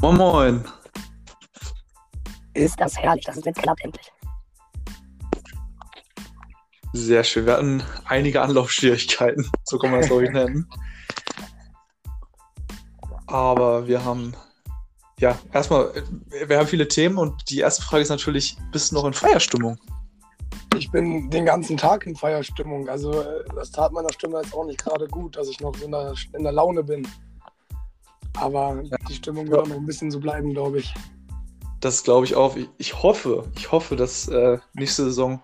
Moin Moin. Ist das herrlich, dass es jetzt klappt endlich. Sehr schön. Wir hatten einige Anlaufschwierigkeiten, so kann man es glaube ich nennen. Aber wir haben, ja, erstmal, wir haben viele Themen und die erste Frage ist natürlich, bist du noch in Feierstimmung? Ich bin den ganzen Tag in Feierstimmung. Also äh, das tat meiner Stimme jetzt auch nicht gerade gut, dass ich noch in der, in der Laune bin. Aber ja. die Stimmung wird auch noch ein bisschen so bleiben, glaube ich. Das glaube ich auch. Ich, ich, hoffe, ich hoffe, dass äh, nächste Saison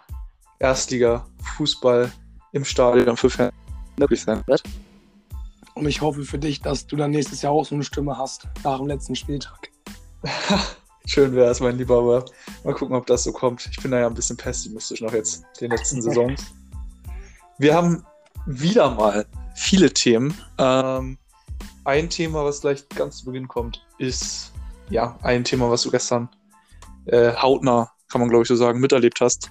Erstliga-Fußball im Stadion für Fans möglich sein wird. Und ich hoffe für dich, dass du dann nächstes Jahr auch so eine Stimme hast, nach dem letzten Spieltag. Schön wäre es, mein Lieber, aber mal gucken, ob das so kommt. Ich bin da ja ein bisschen pessimistisch noch jetzt, den letzten Saisons. Wir haben wieder mal viele Themen. Ähm, ein Thema, was gleich ganz zu Beginn kommt, ist ja ein Thema, was du gestern äh, hautnah, kann man glaube ich so sagen, miterlebt hast.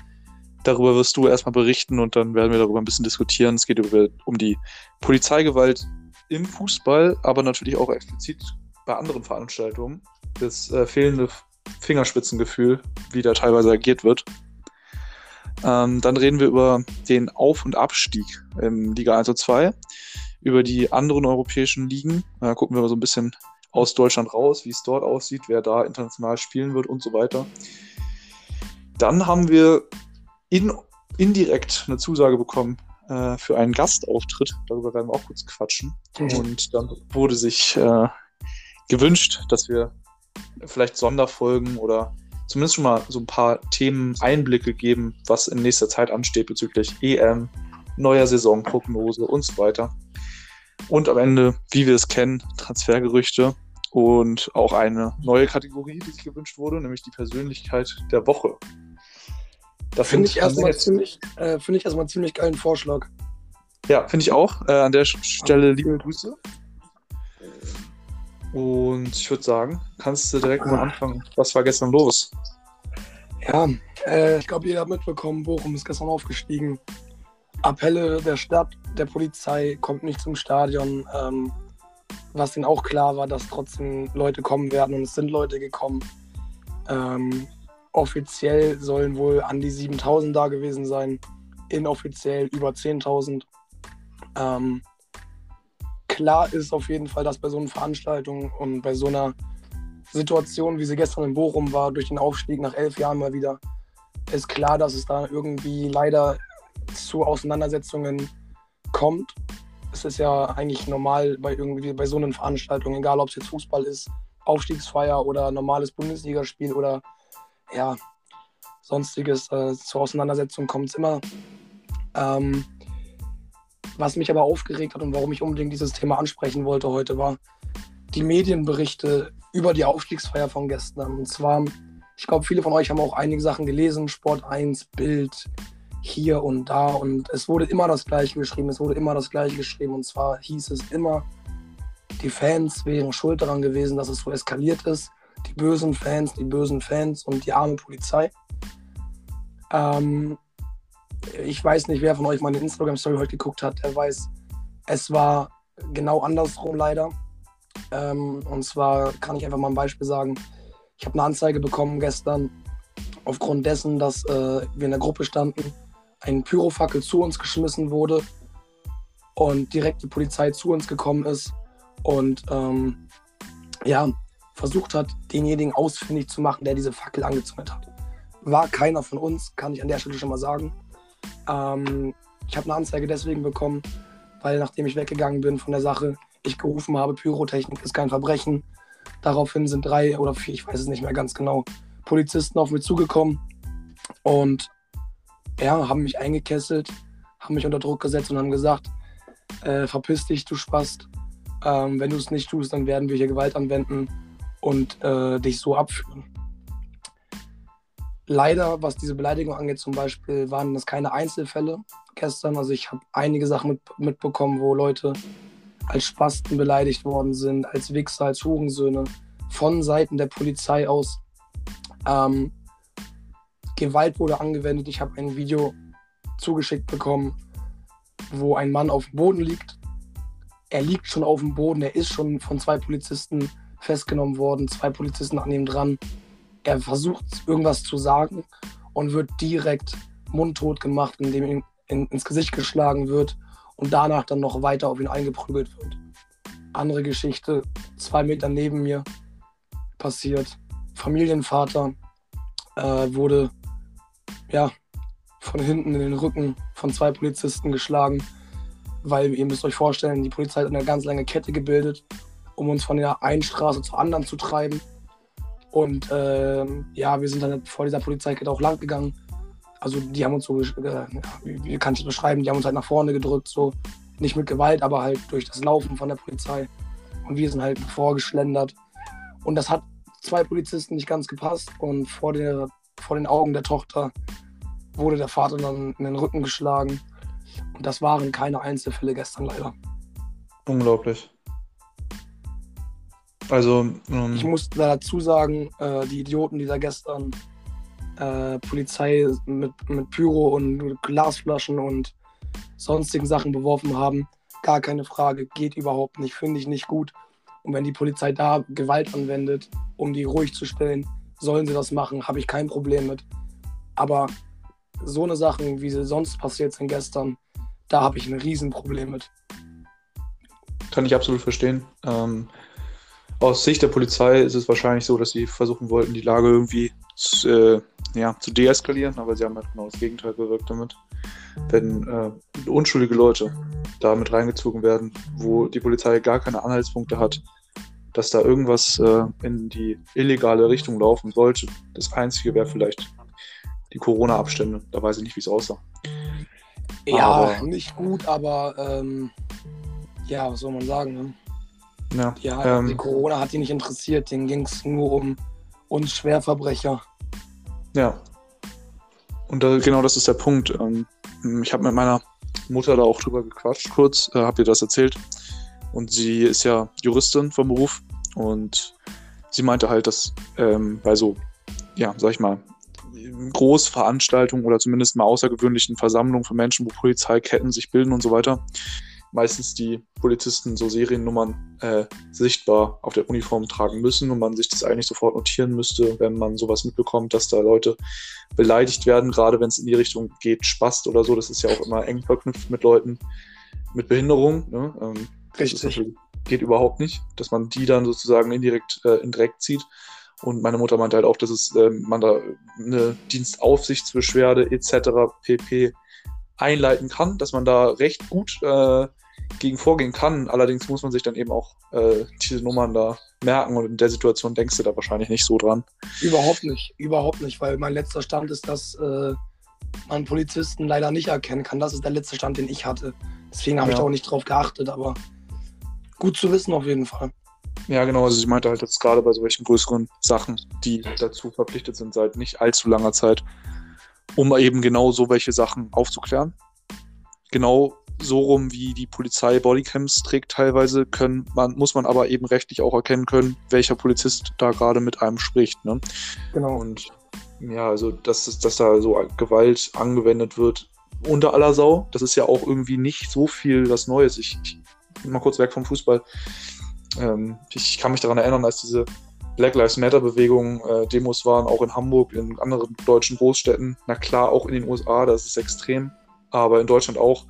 Darüber wirst du erstmal berichten und dann werden wir darüber ein bisschen diskutieren. Es geht über, um die Polizeigewalt im Fußball, aber natürlich auch explizit bei anderen Veranstaltungen. Das äh, fehlende Fingerspitzengefühl, wie da teilweise agiert wird. Ähm, dann reden wir über den Auf- und Abstieg im Liga 1 und 2, über die anderen europäischen Ligen. Da gucken wir mal so ein bisschen aus Deutschland raus, wie es dort aussieht, wer da international spielen wird und so weiter. Dann haben wir in, indirekt eine Zusage bekommen äh, für einen Gastauftritt. Darüber werden wir auch kurz quatschen. Mhm. Und dann wurde sich äh, gewünscht, dass wir vielleicht Sonderfolgen oder zumindest schon mal so ein paar Themen Einblicke geben, was in nächster Zeit ansteht bezüglich EM, neuer Saisonprognose und so weiter. Und am Ende, wie wir es kennen, Transfergerüchte und auch eine neue Kategorie, die sich gewünscht wurde, nämlich die Persönlichkeit der Woche. Das finde ich, erstmal ziemlich, äh, find ich erstmal ziemlich geilen Vorschlag. Ja, finde ich auch. Äh, an der Stelle liebe Grüße. Und ich würde sagen, kannst du direkt mal anfangen. Was war gestern los? Ja, äh, ich glaube, ihr habt mitbekommen, Bochum ist gestern aufgestiegen. Appelle der Stadt, der Polizei, kommt nicht zum Stadion. Ähm, was ihnen auch klar war, dass trotzdem Leute kommen werden und es sind Leute gekommen. Ähm, offiziell sollen wohl an die 7000 da gewesen sein, inoffiziell über 10.000. Ähm, klar ist auf jeden Fall, dass bei so einer Veranstaltung und bei so einer Situation, wie sie gestern in Bochum war, durch den Aufstieg nach elf Jahren mal wieder, ist klar, dass es da irgendwie leider zu Auseinandersetzungen kommt. Es ist ja eigentlich normal bei irgendwie bei so einer Veranstaltung, egal ob es jetzt Fußball ist, Aufstiegsfeier oder normales Bundesligaspiel oder ja, sonstiges äh, zur Auseinandersetzung kommt es immer. Ähm, was mich aber aufgeregt hat und warum ich unbedingt dieses Thema ansprechen wollte heute, war die Medienberichte über die Aufstiegsfeier von gestern. Und zwar, ich glaube, viele von euch haben auch einige Sachen gelesen, Sport 1, Bild, hier und da. Und es wurde immer das Gleiche geschrieben, es wurde immer das Gleiche geschrieben. Und zwar hieß es immer, die Fans wären schuld daran gewesen, dass es so eskaliert ist. Die bösen Fans, die bösen Fans und die arme Polizei. Ähm, ich weiß nicht, wer von euch meine Instagram-Story heute geguckt hat, der weiß, es war genau andersrum leider. Ähm, und zwar kann ich einfach mal ein Beispiel sagen. Ich habe eine Anzeige bekommen gestern aufgrund dessen, dass äh, wir in der Gruppe standen, ein Pyrofackel zu uns geschmissen wurde und direkt die Polizei zu uns gekommen ist und ähm, ja, versucht hat, denjenigen ausfindig zu machen, der diese Fackel angezündet hat. War keiner von uns, kann ich an der Stelle schon mal sagen. Ähm, ich habe eine Anzeige deswegen bekommen, weil nachdem ich weggegangen bin von der Sache, ich gerufen habe, Pyrotechnik ist kein Verbrechen. Daraufhin sind drei oder vier, ich weiß es nicht mehr ganz genau, Polizisten auf mich zugekommen und ja, haben mich eingekesselt, haben mich unter Druck gesetzt und haben gesagt, äh, verpiss dich, du Spast. Ähm, wenn du es nicht tust, dann werden wir hier Gewalt anwenden und äh, dich so abführen leider, was diese Beleidigung angeht, zum Beispiel, waren das keine Einzelfälle gestern. Also ich habe einige Sachen mit, mitbekommen, wo Leute als Spasten beleidigt worden sind, als Wichser, als Hurensöhne von Seiten der Polizei aus. Ähm, Gewalt wurde angewendet. Ich habe ein Video zugeschickt bekommen, wo ein Mann auf dem Boden liegt. Er liegt schon auf dem Boden, er ist schon von zwei Polizisten festgenommen worden, zwei Polizisten an ihm dran. Er versucht irgendwas zu sagen und wird direkt mundtot gemacht, indem ihm in, ins Gesicht geschlagen wird und danach dann noch weiter auf ihn eingeprügelt wird. Andere Geschichte, zwei Meter neben mir passiert. Familienvater äh, wurde ja von hinten in den Rücken von zwei Polizisten geschlagen, weil ihr müsst euch vorstellen, die Polizei hat eine ganz lange Kette gebildet, um uns von der einen Straße zur anderen zu treiben. Und äh, ja, wir sind dann vor dieser Polizeikette auch lang gegangen. Also die haben uns so, äh, wie kann ich das beschreiben, die haben uns halt nach vorne gedrückt, so nicht mit Gewalt, aber halt durch das Laufen von der Polizei. Und wir sind halt vorgeschlendert. Und das hat zwei Polizisten nicht ganz gepasst. Und vor, der, vor den Augen der Tochter wurde der Vater dann in den Rücken geschlagen. Und das waren keine Einzelfälle gestern leider. Unglaublich. Also. Ähm, ich muss dazu sagen, äh, die Idioten, die da gestern äh, Polizei mit, mit Pyro und Glasflaschen und sonstigen Sachen beworfen haben, gar keine Frage, geht überhaupt nicht, finde ich nicht gut. Und wenn die Polizei da Gewalt anwendet, um die ruhig zu stellen, sollen sie das machen, habe ich kein Problem mit. Aber so eine Sachen, wie sie sonst passiert sind gestern, da habe ich ein Riesenproblem mit. Kann ich absolut verstehen. Ähm, aus Sicht der Polizei ist es wahrscheinlich so, dass sie versuchen wollten, die Lage irgendwie zu, äh, ja, zu deeskalieren, aber sie haben halt genau das Gegenteil bewirkt damit. Wenn äh, unschuldige Leute da mit reingezogen werden, wo die Polizei gar keine Anhaltspunkte hat, dass da irgendwas äh, in die illegale Richtung laufen sollte. Das Einzige wäre vielleicht die Corona-Abstände. Da weiß ich nicht, wie es aussah. Ja, aber, nicht gut, aber ähm, ja, was soll man sagen? Ne? Ja, ja ähm, die Corona hat die nicht interessiert. Denen ging es nur um uns Schwerverbrecher. Ja. Und da, genau das ist der Punkt. Ähm, ich habe mit meiner Mutter da auch drüber gequatscht, kurz, äh, habe ihr das erzählt. Und sie ist ja Juristin vom Beruf und sie meinte halt, dass ähm, bei so, ja, sag ich mal, Großveranstaltungen oder zumindest mal außergewöhnlichen Versammlungen von Menschen, wo Polizeiketten sich bilden und so weiter, meistens die Polizisten so Seriennummern äh, sichtbar auf der Uniform tragen müssen und man sich das eigentlich sofort notieren müsste, wenn man sowas mitbekommt, dass da Leute beleidigt werden, gerade wenn es in die Richtung geht, Spast oder so. Das ist ja auch immer eng verknüpft mit Leuten mit Behinderung. Ne? Ähm, Richtig. geht überhaupt nicht, dass man die dann sozusagen indirekt äh, in Dreck zieht. Und meine Mutter meinte halt auch, dass es, äh, man da eine Dienstaufsichtsbeschwerde etc. pp. einleiten kann, dass man da recht gut äh, gegen vorgehen kann. Allerdings muss man sich dann eben auch äh, diese Nummern da merken und in der Situation denkst du da wahrscheinlich nicht so dran. Überhaupt nicht, überhaupt nicht, weil mein letzter Stand ist, dass äh, man Polizisten leider nicht erkennen kann. Das ist der letzte Stand, den ich hatte. Deswegen habe ja. ich da auch nicht drauf geachtet, aber gut zu wissen auf jeden Fall. Ja, genau. Also sie meinte halt jetzt gerade bei solchen größeren Sachen, die dazu verpflichtet sind seit nicht allzu langer Zeit, um eben genau so welche Sachen aufzuklären. Genau so rum, wie die Polizei Bodycams trägt teilweise, können man, muss man aber eben rechtlich auch erkennen können, welcher Polizist da gerade mit einem spricht. Ne? Genau. Und ja, also dass, dass da so Gewalt angewendet wird unter aller Sau, das ist ja auch irgendwie nicht so viel was Neues. Ich, ich mal kurz weg vom Fußball. Ähm, ich kann mich daran erinnern, als diese Black Lives Matter-Bewegung, äh, Demos waren, auch in Hamburg, in anderen deutschen Großstädten. Na klar, auch in den USA, das ist extrem. Aber in Deutschland auch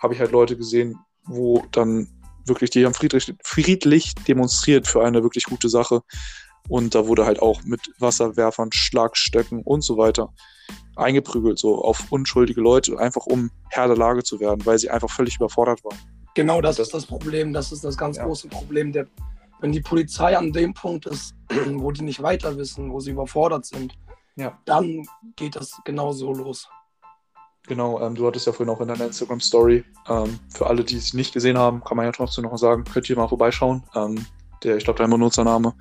habe ich halt Leute gesehen, wo dann wirklich, die haben friedlich, friedlich demonstriert für eine wirklich gute Sache. Und da wurde halt auch mit Wasserwerfern, Schlagstöcken und so weiter eingeprügelt, so auf unschuldige Leute, einfach um Herr der Lage zu werden, weil sie einfach völlig überfordert waren. Genau das, das ist das Problem. Das ist das ganz ja. große Problem. Der, wenn die Polizei an dem Punkt ist, wo die nicht weiter wissen, wo sie überfordert sind, ja. dann geht das genau so los. Genau, ähm, du hattest ja vorhin auch in deiner Instagram-Story, ähm, für alle, die es nicht gesehen haben, kann man ja trotzdem noch sagen, könnt ihr mal vorbeischauen. Ähm, der, ich glaube, dein Benutzername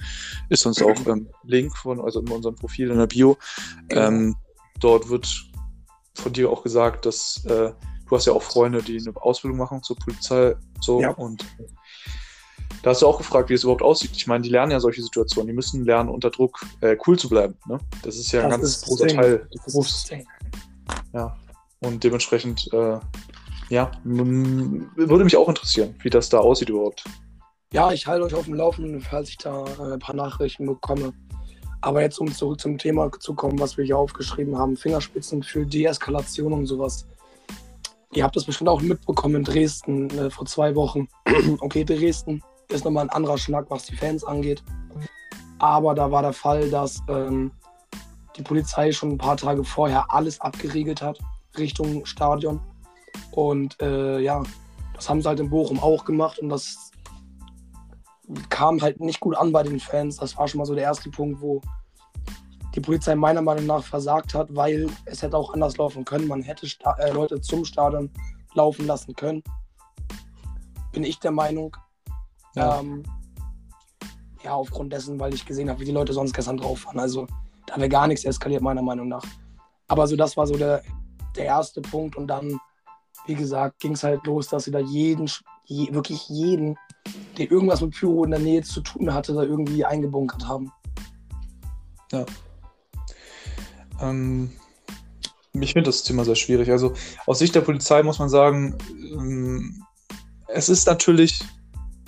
ist uns auch ähm, Link von, also in unserem Profil in der Bio. Genau. Ähm, dort wird von dir auch gesagt, dass äh, du hast ja auch Freunde, die eine Ausbildung machen zur Polizei so ja. und da hast du auch gefragt, wie es überhaupt aussieht. Ich meine, die lernen ja solche Situationen, die müssen lernen, unter Druck äh, cool zu bleiben. Ne? Das ist ja das ein ganz großer Teil des Berufs. Ja. Und dementsprechend, äh, ja, würde mich auch interessieren, wie das da aussieht überhaupt. Ja, ich halte euch auf dem Laufenden, falls ich da äh, ein paar Nachrichten bekomme. Aber jetzt, um zurück zum Thema zu kommen, was wir hier aufgeschrieben haben, Fingerspitzen für Deeskalation und sowas. Ihr habt das bestimmt auch mitbekommen in Dresden äh, vor zwei Wochen. okay, Dresden ist nochmal ein anderer Schnack, was die Fans angeht. Aber da war der Fall, dass ähm, die Polizei schon ein paar Tage vorher alles abgeriegelt hat Richtung Stadion. Und äh, ja, das haben sie halt in Bochum auch gemacht und das kam halt nicht gut an bei den Fans. Das war schon mal so der erste Punkt, wo die Polizei meiner Meinung nach versagt hat, weil es hätte auch anders laufen können. Man hätte Sta äh, Leute zum Stadion laufen lassen können. Bin ich der Meinung. Ja. Ähm, ja, aufgrund dessen, weil ich gesehen habe, wie die Leute sonst gestern drauf waren. Also da wäre gar nichts eskaliert, meiner Meinung nach. Aber so, das war so der, der erste Punkt. Und dann, wie gesagt, ging es halt los, dass sie da jeden, je, wirklich jeden, der irgendwas mit Pyro in der Nähe zu tun hatte, da irgendwie eingebunkert haben. Ja. Ähm, ich finde das Thema sehr schwierig. Also aus Sicht der Polizei muss man sagen, ähm, es ist natürlich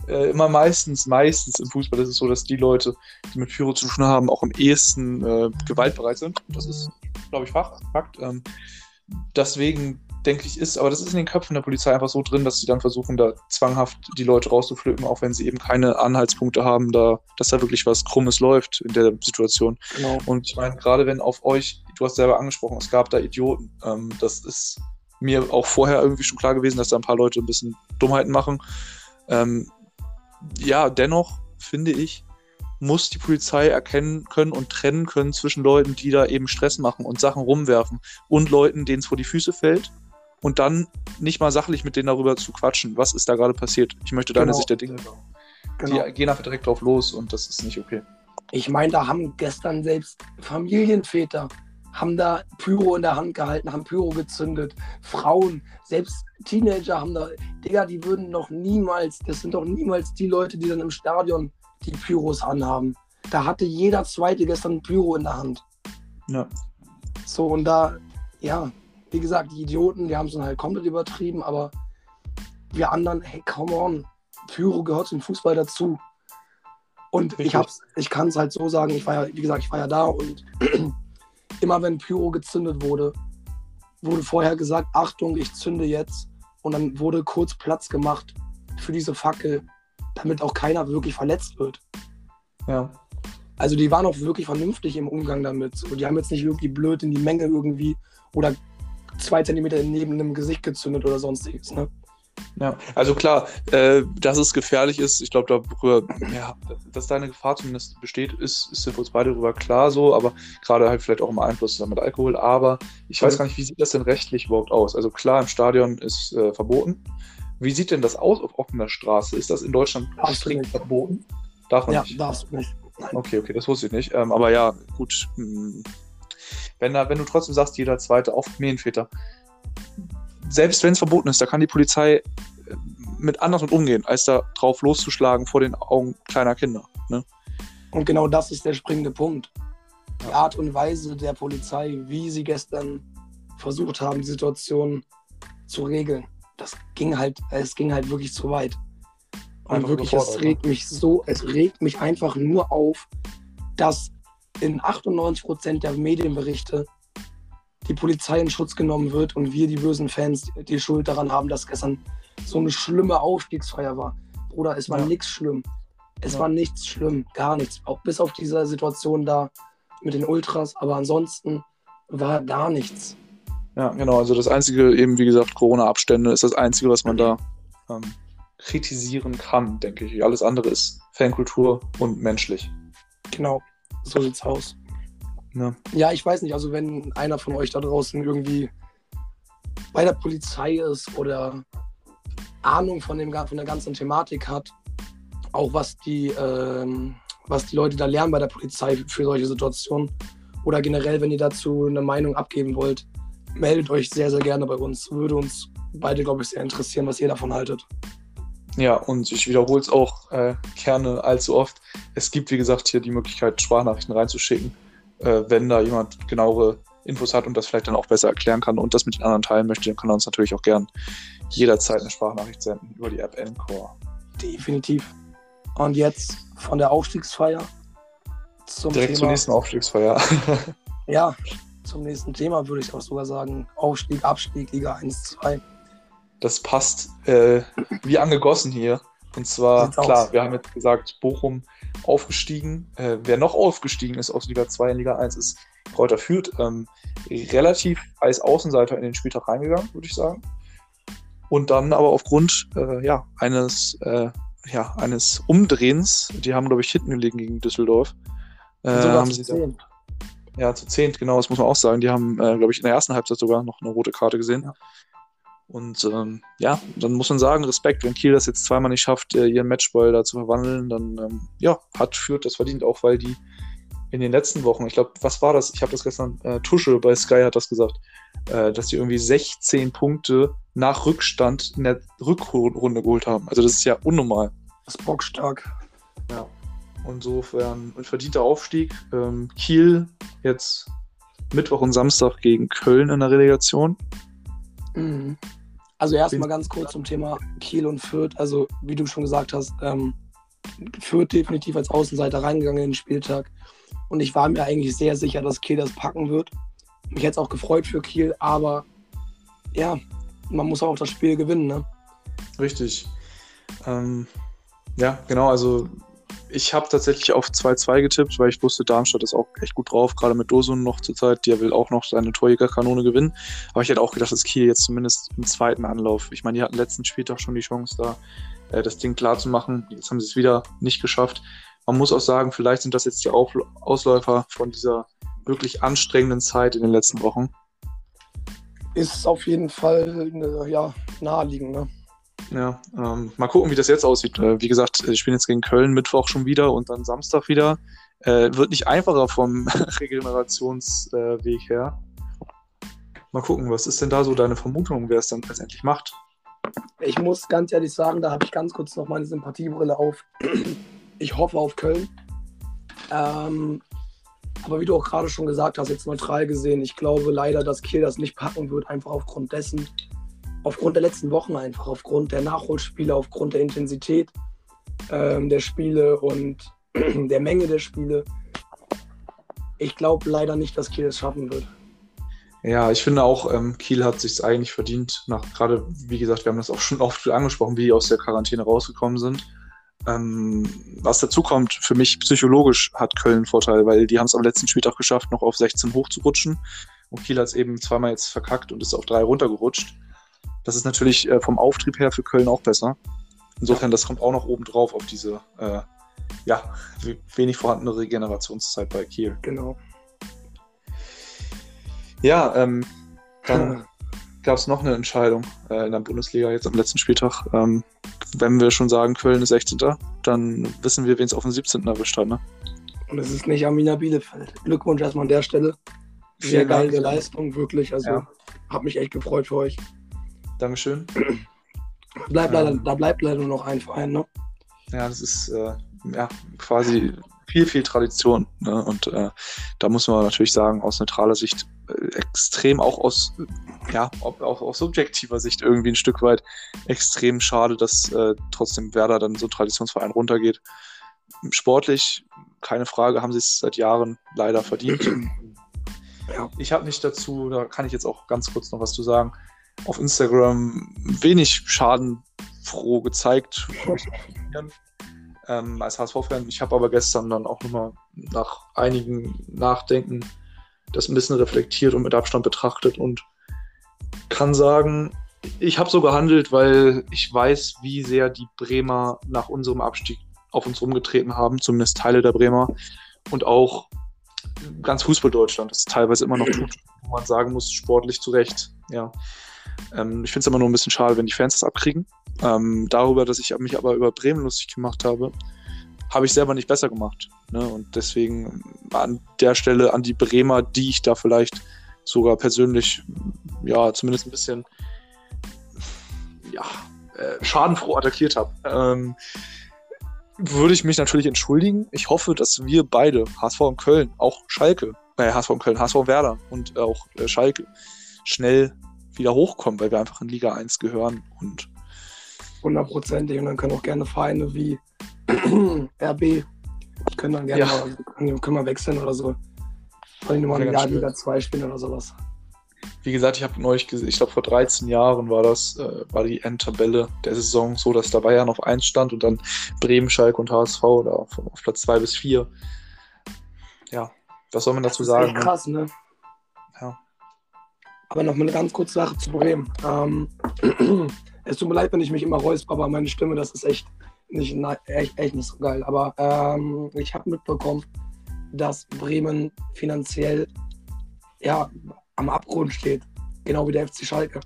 äh, immer meistens, meistens im Fußball ist es so, dass die Leute, die mit Pyro zu tun haben, auch am ehesten äh, gewaltbereit sind. Das ist, glaube ich, Fakt. Ähm, deswegen denke ich, ist, aber das ist in den Köpfen der Polizei einfach so drin, dass sie dann versuchen, da zwanghaft die Leute rauszupflücken, auch wenn sie eben keine Anhaltspunkte haben, da, dass da wirklich was Krummes läuft in der Situation. Genau. Und ich meine, gerade wenn auf euch, du hast selber angesprochen, es gab da Idioten, ähm, das ist mir auch vorher irgendwie schon klar gewesen, dass da ein paar Leute ein bisschen Dummheiten machen. Ähm, ja, dennoch finde ich, muss die Polizei erkennen können und trennen können zwischen Leuten, die da eben Stress machen und Sachen rumwerfen und Leuten, denen es vor die Füße fällt und dann nicht mal sachlich mit denen darüber zu quatschen, was ist da gerade passiert. Ich möchte deine genau. Sicht der Dinge. Genau. Die gehen einfach direkt drauf los und das ist nicht okay. Ich meine, da haben gestern selbst Familienväter haben da Pyro in der Hand gehalten, haben Pyro gezündet. Frauen, selbst Teenager haben da, Digga, die würden doch niemals, das sind doch niemals die Leute, die dann im Stadion die Pyros anhaben. Da hatte jeder Zweite gestern Pyro in der Hand. Ja. So, und da, ja, wie gesagt, die Idioten, die haben es dann halt komplett übertrieben, aber wir anderen, hey, come on, Pyro gehört zum Fußball dazu. Und Richtig. ich hab's, ich kann es halt so sagen, ich war ja, wie gesagt, ich war ja da und immer wenn Pyro gezündet wurde, wurde vorher gesagt, Achtung, ich zünde jetzt. Und dann wurde kurz Platz gemacht für diese Fackel, damit auch keiner wirklich verletzt wird. Ja. Also die waren auch wirklich vernünftig im Umgang damit. Und die haben jetzt nicht irgendwie blöd in die Menge irgendwie oder zwei Zentimeter neben dem Gesicht gezündet oder sonstiges. Ne? Ja, also klar, äh, dass es gefährlich ist, ich glaube, darüber, ja, dass da eine Gefahr zumindest besteht, ist, ist für uns beide darüber klar so, aber gerade halt vielleicht auch im Einfluss mit Alkohol. Aber ich weiß gar nicht, wie sieht das denn rechtlich überhaupt aus? Also klar, im Stadion ist äh, verboten. Wie sieht denn das aus auf offener Straße? Ist das in Deutschland strikt verboten? Darf man ja, nicht? darfst du nicht. Nein. Okay, okay, das wusste ich nicht. Ähm, aber ja, gut. Hm. Wenn, wenn du trotzdem sagst, jeder zweite auf Medienväter, selbst wenn es verboten ist, da kann die Polizei äh, mit anders mit umgehen, als da drauf loszuschlagen vor den Augen kleiner Kinder. Ne? Und genau das ist der springende Punkt. Die Art und Weise der Polizei, wie sie gestern versucht haben, die Situation zu regeln, das ging halt, es ging halt wirklich zu weit. Und einfach wirklich, es regt mich so, es regt mich einfach nur auf, dass in 98 Prozent der Medienberichte die Polizei in Schutz genommen wird und wir, die bösen Fans, die Schuld daran haben, dass gestern so eine schlimme Aufstiegsfeier war. Bruder, es war ja. nichts schlimm. Es ja. war nichts schlimm, gar nichts. Auch bis auf diese Situation da mit den Ultras, aber ansonsten war gar nichts. Ja, genau. Also das Einzige, eben wie gesagt, Corona-Abstände ist das Einzige, was man da ähm, kritisieren kann, denke ich. Alles andere ist Fankultur und menschlich. Genau, so sieht's aus. Ja. ja, ich weiß nicht, also wenn einer von euch da draußen irgendwie bei der Polizei ist oder Ahnung von, dem, von der ganzen Thematik hat, auch was die, ähm, was die Leute da lernen bei der Polizei für solche Situationen oder generell, wenn ihr dazu eine Meinung abgeben wollt, meldet euch sehr, sehr gerne bei uns. Würde uns beide, glaube ich, sehr interessieren, was ihr davon haltet. Ja, und ich wiederhole es auch äh, gerne allzu oft. Es gibt, wie gesagt, hier die Möglichkeit, Sprachnachrichten reinzuschicken äh, wenn da jemand genauere Infos hat und das vielleicht dann auch besser erklären kann und das mit den anderen teilen möchte, dann kann er uns natürlich auch gern jederzeit eine Sprachnachricht senden über die App Encore. Definitiv. Und jetzt von der Aufstiegsfeier zum Direkt zur Thema. nächsten Aufstiegsfeier. Ja, zum nächsten Thema würde ich auch sogar sagen. Aufstieg, Abstieg, Liga 1, 2. Das passt äh, wie angegossen hier. Und zwar, Sieht's aus. klar, wir haben jetzt gesagt, Bochum aufgestiegen. Äh, wer noch aufgestiegen ist aus Liga 2 in Liga 1 ist Kräuter Fürth. Ähm, relativ als Außenseiter in den Spieltag reingegangen, würde ich sagen. Und dann aber aufgrund äh, ja, eines, äh, ja, eines Umdrehens, die haben, glaube ich, hinten gelegen gegen Düsseldorf. Äh, haben zu sie zehn. ja, zu zehnt, genau, das muss man auch sagen. Die haben, äh, glaube ich, in der ersten Halbzeit sogar noch eine rote Karte gesehen. Ja. Und ähm, ja, dann muss man sagen, Respekt, wenn Kiel das jetzt zweimal nicht schafft, äh, ihren Matchball da zu verwandeln, dann ähm, ja, hat Fürth das verdient, auch weil die in den letzten Wochen, ich glaube, was war das? Ich habe das gestern, äh, Tusche bei Sky hat das gesagt, äh, dass die irgendwie 16 Punkte nach Rückstand in der Rückrunde geholt haben. Also das ist ja unnormal. Das ist bockstark. Ja. Insofern ein verdienter Aufstieg. Ähm, Kiel jetzt Mittwoch und Samstag gegen Köln in der Relegation. Mhm. Also erstmal ganz kurz zum Thema Kiel und Fürth. Also wie du schon gesagt hast, ähm, Fürth definitiv als Außenseiter reingegangen in den Spieltag. Und ich war mir eigentlich sehr sicher, dass Kiel das packen wird. Mich hätte es auch gefreut für Kiel, aber ja, man muss auch das Spiel gewinnen. Ne? Richtig. Ähm, ja, genau. Also ich habe tatsächlich auf 2-2 getippt, weil ich wusste, Darmstadt ist auch echt gut drauf, gerade mit Dosun noch zur Zeit. Der will auch noch seine Torjägerkanone gewinnen. Aber ich hätte auch gedacht, dass Kiel jetzt zumindest im zweiten Anlauf, ich meine, die hatten letzten Spieltag schon die Chance da, äh, das Ding klar zu machen. Jetzt haben sie es wieder nicht geschafft. Man muss auch sagen, vielleicht sind das jetzt die Auf Ausläufer von dieser wirklich anstrengenden Zeit in den letzten Wochen. Ist auf jeden Fall äh, ja, naheliegend. Ne? Ja, ähm, mal gucken, wie das jetzt aussieht. Äh, wie gesagt, ich spielen jetzt gegen Köln Mittwoch schon wieder und dann Samstag wieder. Äh, wird nicht einfacher vom Regenerationsweg äh, her. Mal gucken, was ist denn da so deine Vermutung, wer es dann letztendlich macht? Ich muss ganz ehrlich sagen, da habe ich ganz kurz noch meine Sympathiebrille auf. Ich hoffe auf Köln. Ähm, aber wie du auch gerade schon gesagt hast, jetzt neutral gesehen, ich glaube leider, dass Kiel das nicht packen wird, einfach aufgrund dessen, aufgrund der letzten Wochen einfach, aufgrund der Nachholspiele, aufgrund der Intensität ähm, der Spiele und der Menge der Spiele. Ich glaube leider nicht, dass Kiel es schaffen wird. Ja, ich finde auch, ähm, Kiel hat sich eigentlich verdient, nach gerade, wie gesagt, wir haben das auch schon oft angesprochen, wie die aus der Quarantäne rausgekommen sind. Ähm, was dazu kommt, für mich psychologisch hat Köln einen Vorteil, weil die haben es am letzten Spieltag geschafft, noch auf 16 hochzurutschen. Und Kiel hat es eben zweimal jetzt verkackt und ist auf drei runtergerutscht. Das ist natürlich äh, vom Auftrieb her für Köln auch besser. Insofern, das kommt auch noch oben drauf auf diese äh, ja, wenig vorhandene Regenerationszeit bei Kiel. Genau. Ja, ähm, dann gab es noch eine Entscheidung äh, in der Bundesliga jetzt am letzten Spieltag. Ähm, wenn wir schon sagen, Köln ist 16., dann wissen wir, wen es auf dem 17. erwischt hat. Ne? Und es ist nicht Amina Bielefeld. Glückwunsch erstmal an der Stelle. Sehr Vielen Dank. geile Leistung, wirklich. Also Ja. hat mich echt gefreut für euch. Dankeschön. Bleibt leider, Ähm. da bleibt leider nur noch ein Verein, ne? Ja, das ist äh, ja, quasi viel, viel Tradition. Ne? Und äh, da muss man natürlich sagen, aus neutraler Sicht äh, extrem, auch aus, ja, auch, auch aus subjektiver Sicht irgendwie ein Stück weit extrem schade, dass äh, trotzdem Werder dann so ein Traditionsverein runtergeht. Sportlich, keine Frage, haben sie es seit Jahren leider verdient. Ja. Ich habe nicht dazu, da kann ich jetzt auch ganz kurz noch was zu sagen, auf Instagram wenig schadenfroh gezeigt ähm, als HSV-Fan. Ich habe aber gestern dann auch nochmal nach einigen Nachdenken das ein bisschen reflektiert und mit Abstand betrachtet und kann sagen, ich habe so gehandelt, weil ich weiß, wie sehr die Bremer nach unserem Abstieg auf uns rumgetreten haben, zumindest Teile der Bremer und auch ganz Fußball-Deutschland das teilweise immer noch tut, wo man sagen muss, sportlich zu Recht. Ja. Ähm, ich finde es immer nur ein bisschen schade, wenn die Fans das abkriegen. Ähm, darüber, dass ich mich aber über Bremen lustig gemacht habe, habe ich selber nicht besser gemacht. Ne? Und deswegen an der Stelle an die Bremer, die ich da vielleicht sogar persönlich, ja, zumindest ein bisschen, ja, äh, schadenfroh attackiert habe. Ähm, würde ich mich natürlich entschuldigen. Ich hoffe, dass wir beide, HSV und Köln, auch Schalke, äh, HSV und Köln, HSV und Werder und auch äh, Schalke, schnell wieder hochkommen, weil wir einfach in Liga 1 gehören und Hundertprozentig. Und dann können auch gerne Vereine wie RB. Ich könnte dann gerne Ja. mal, können können wir wechseln oder so. Wollen die mal der Liga 2 spielen oder sowas. Wie gesagt, ich habe neulich gesehen, ich glaube vor 13 Jahren war das, äh, war die Endtabelle der Saison so, dass da Bayern auf 1 stand und dann Bremen, Schalke und HSV da auf, auf Platz 2 bis 4. Ja, was soll man dazu das sagen? ne? krass, ne? Aber noch mal eine ganz kurze Sache zu Bremen. Ähm, es tut mir leid, wenn ich mich immer räusper, aber meine Stimme, das ist echt nicht, na, echt, echt nicht so geil. Aber ähm, ich habe mitbekommen, dass Bremen finanziell ja, am Abgrund steht. Genau wie der FC Schalke.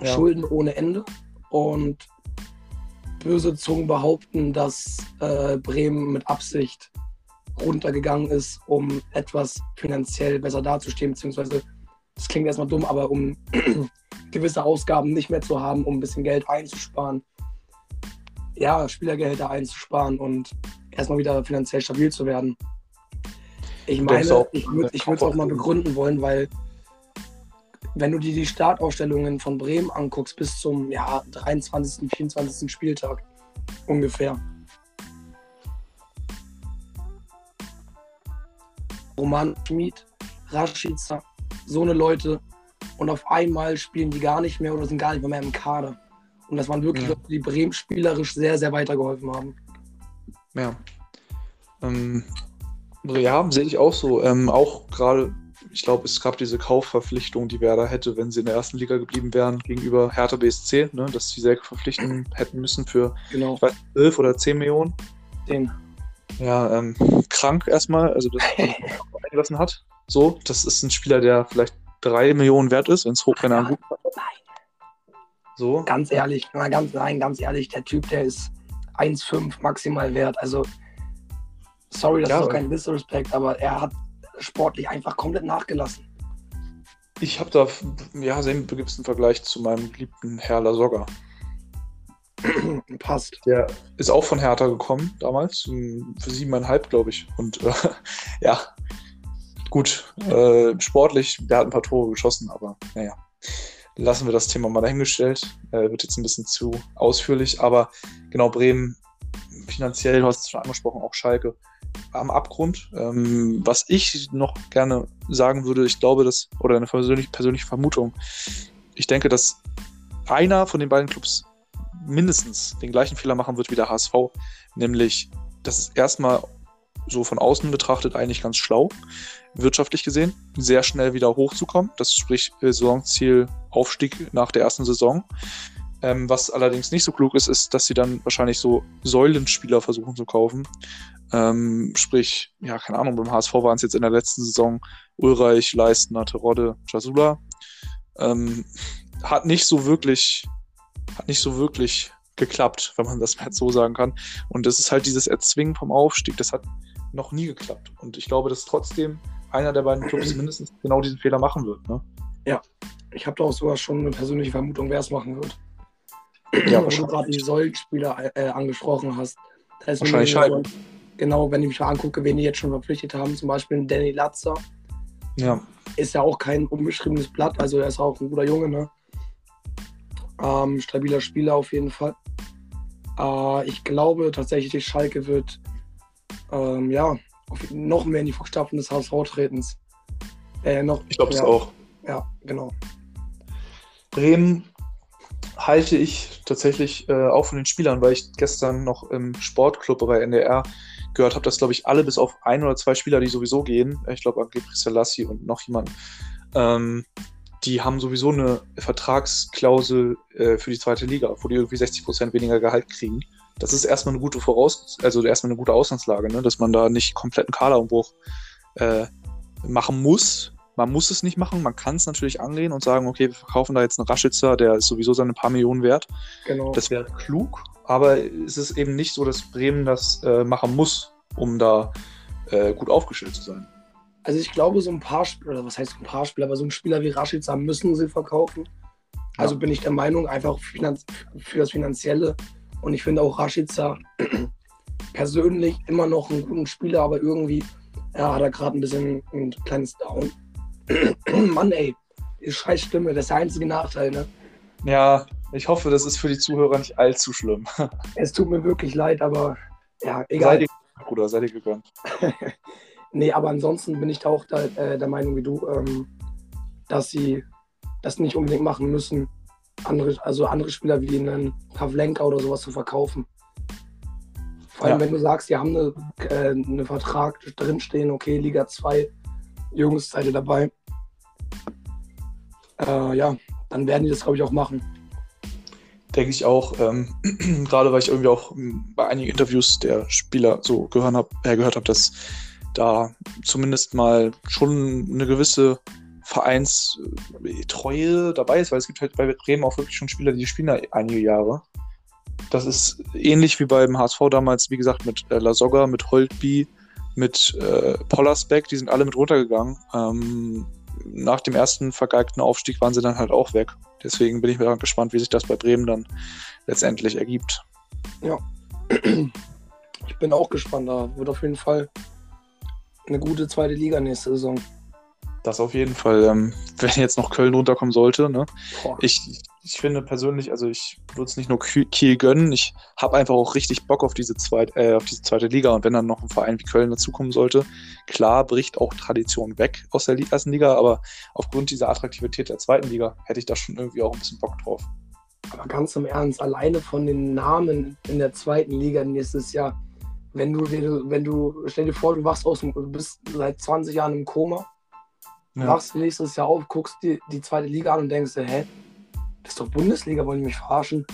Ja. Schulden ohne Ende. Und böse Zungen behaupten, dass äh, Bremen mit Absicht runtergegangen ist, um etwas finanziell besser dazustehen, beziehungsweise, das klingt erstmal dumm, aber um gewisse Ausgaben nicht mehr zu haben, um ein bisschen Geld einzusparen. Ja, Spielergehälter einzusparen und erstmal wieder finanziell stabil zu werden. Ich meine, ich würde es auch mal begründen wollen, weil wenn du dir die Startaufstellungen von Bremen anguckst, bis zum ja, 23., 24. Spieltag ungefähr. Roman Schmid, Rashica, so eine Leute. Und auf einmal spielen die gar nicht mehr oder sind gar nicht mehr, mehr im Kader. Und das waren wirklich Ja. Leute, die Bremen spielerisch sehr, sehr weitergeholfen haben. Ja. Ähm, ja, sehe ich auch so. Ähm, auch gerade, ich glaube, es gab diese Kaufverpflichtung, die Werder hätte, wenn sie in der ersten Liga geblieben wären, gegenüber Hertha BSC, ne, dass sie Selke verpflichten hätten müssen für Genau, weiß, 11 oder 10 Millionen. den. Ja, ähm, krank erstmal, also dass er eingelassen hat. So, das ist ein Spieler, der vielleicht 3 Millionen wert ist, wenn es hoch, wenn er gut So. Ganz ehrlich, mal ganz, nein, ganz ehrlich, der Typ, der ist 1,5 maximal wert. Also, sorry, das Ja, ist auch kein Disrespect, aber er hat sportlich einfach komplett nachgelassen. Ich habe da ja den gewissen Vergleich zu meinem geliebten Herr Lasogga. Passt. Der ist auch von Hertha gekommen damals, für siebeneinhalb, glaube ich. Und äh, ja, gut, äh, sportlich, der hat ein paar Tore geschossen, aber naja, lassen wir das Thema mal dahingestellt. Äh, wird jetzt ein bisschen zu ausführlich, aber genau, Bremen finanziell, du hast es schon angesprochen, auch Schalke am Abgrund. Ähm, was ich noch gerne sagen würde, ich glaube, dass, oder eine persönlich, persönliche Vermutung, ich denke, dass einer von den beiden Clubs mindestens den gleichen Fehler machen wird wie der HSV, nämlich das ist erstmal so von außen betrachtet eigentlich ganz schlau, wirtschaftlich gesehen, sehr schnell wieder hochzukommen. Das sprich äh, Saisonziel Aufstieg nach der ersten Saison. Ähm, was allerdings nicht so klug ist, ist, dass sie dann wahrscheinlich so Säulenspieler versuchen zu kaufen. Ähm, sprich, ja, keine Ahnung, beim HSV waren es jetzt in der letzten Saison Ulreich, Leistner, Terodde, Jasula. Ähm, hat nicht so wirklich, hat nicht so wirklich geklappt, wenn man das mal so sagen kann. Und das ist halt dieses Erzwingen vom Aufstieg, das hat noch nie geklappt. Und ich glaube, dass trotzdem einer der beiden Clubs mindestens genau diesen Fehler machen wird. Ne? Ich habe da auch sogar schon eine persönliche Vermutung, wer es machen wird. Ja, Wo du gerade die Säulenspieler äh, angesprochen hast. Da Wahrscheinlich so- Genau, wenn ich mich mal angucke, wen die jetzt schon verpflichtet haben, zum Beispiel Danny Latzer, Ja, ist ja auch kein unbeschriebenes Blatt, also er ist auch ein guter Junge, ne? Ähm, stabiler Spieler auf jeden Fall. Äh, ich glaube tatsächlich, Schalke wird ähm, ja, noch mehr in die Fußstapfen des HSV tretens. Äh, noch, ich glaube ja, das auch. Ja, genau. Bremen halte ich tatsächlich äh, auch von den Spielern, weil ich gestern noch im Sportclub bei NDR gehört habe, dass, glaube ich, alle bis auf ein oder zwei Spieler, die sowieso gehen, ich glaube, Angebri Selassie und noch jemand, ähm, die haben sowieso eine Vertragsklausel äh, für die zweite Liga, wo die irgendwie 60% weniger Gehalt kriegen. Das ist erstmal eine gute Voraus, also erstmal eine gute Ausgangslage, ne? dass man da nicht kompletten Kaderumbruch äh, machen muss. Man muss es nicht machen, man kann es natürlich angehen und sagen, okay, wir verkaufen da jetzt einen Raschitzer, der ist sowieso seine paar Millionen wert. genau. Das wäre klug, aber es ist eben nicht so, dass Bremen das äh, machen muss, um da äh, gut aufgestellt zu sein. Also ich glaube, so ein paar Spieler, oder was heißt ein paar Spieler, aber so ein Spieler wie Rashica müssen sie verkaufen. Also Ja. bin ich der Meinung, einfach für das Finanzielle. Und ich finde auch Rashica persönlich immer noch einen guten Spieler, aber irgendwie ja, hat er gerade ein bisschen ein kleines Down. Mann, ey, die scheiß Stimme, das ist der einzige Nachteil, ne? Ja, Ich hoffe, das ist für die Zuhörer nicht allzu schlimm. Es tut mir wirklich leid, aber ja, egal. ihr, Bruder, seid ihr gegönnt. Nee, aber ansonsten bin ich da auch da, äh, der Meinung wie du, ähm, dass sie das nicht unbedingt machen müssen, andere, also andere Spieler wie einen Pavlenka oder sowas zu verkaufen. Vor allem, Ja. wenn du sagst, die haben eine, äh, einen Vertrag drinstehen, okay, Liga 2, Jungs, seid ihr dabei? Äh, ja, dann werden die das, glaube ich, auch machen. Denke ich auch. Ähm, gerade weil ich irgendwie auch ähm, bei einigen Interviews der Spieler so gehört habe, äh, gehört hab, dass da zumindest mal schon eine gewisse Vereinstreue dabei ist, weil es gibt halt bei Bremen auch wirklich schon Spieler, die spielen da einige Jahre. Das ist ähnlich wie beim HSV damals, wie gesagt, mit äh, Lasogga, mit Holtby, mit äh, Pollersbeck, die sind alle mit runtergegangen. Ähm, nach dem ersten vergeigten Aufstieg waren sie dann halt auch weg. Deswegen bin ich mir gespannt, wie sich das bei Bremen dann letztendlich ergibt. Ich bin auch gespannt, da wird auf jeden Fall eine gute zweite Liga nächste Saison. Das auf jeden Fall, ähm, wenn jetzt noch Köln runterkommen sollte. Ne? Ich, ich finde persönlich, also ich würde es nicht nur Kiel gönnen, ich habe einfach auch richtig Bock auf diese, zweit, äh, auf diese zweite Liga. Und wenn dann noch ein Verein wie Köln dazukommen sollte, klar bricht auch Tradition weg aus der ersten Liga, aber aufgrund dieser Attraktivität der zweiten Liga hätte ich da schon irgendwie auch ein bisschen Bock drauf. Aber ganz im Ernst, alleine von den Namen in der zweiten Liga nächstes Jahr, wenn du, wenn du, stell dir vor, du wachst aus dem, du bist seit 20 Jahren im Koma, wachst nächstes Jahr auf, guckst dir die zweite Liga an und denkst dir, hä, das ist doch Bundesliga, wollen die mich verarschen?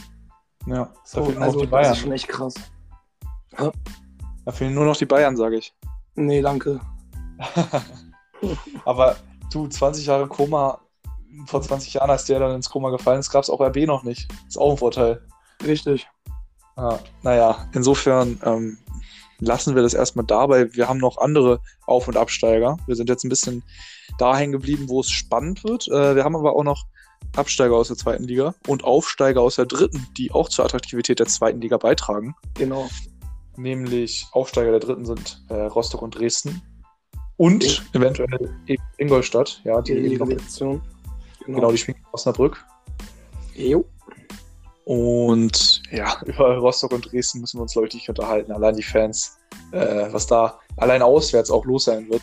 ja. Da So, noch also die das ist schon echt krass. Da fehlen nur noch die Bayern, sage ich. Nee, danke. Aber du, 20 Jahre Koma, vor 20 Jahren, als der dann ins Koma gefallen ist, gab es auch RB noch nicht. Ist auch ein Vorteil. Richtig. Ja, naja, insofern ähm, lassen wir das erstmal dabei. Wir haben noch andere Auf- und Absteiger. Wir sind jetzt ein bisschen da hängen geblieben, wo es spannend wird. Äh, wir haben aber auch noch Absteiger aus der zweiten Liga und Aufsteiger aus der dritten, die auch zur Attraktivität der zweiten Liga beitragen. Genau. Nämlich Aufsteiger der dritten sind äh, Rostock und Dresden. Und eventuell eben Ingolstadt, ja, die Die Relegation. genau, die spielen in Osnabrück. Jo. Und ja, über Rostock und Dresden müssen wir uns, glaube ich, nicht unterhalten. Allein die Fans, äh, was da allein auswärts auch los sein wird.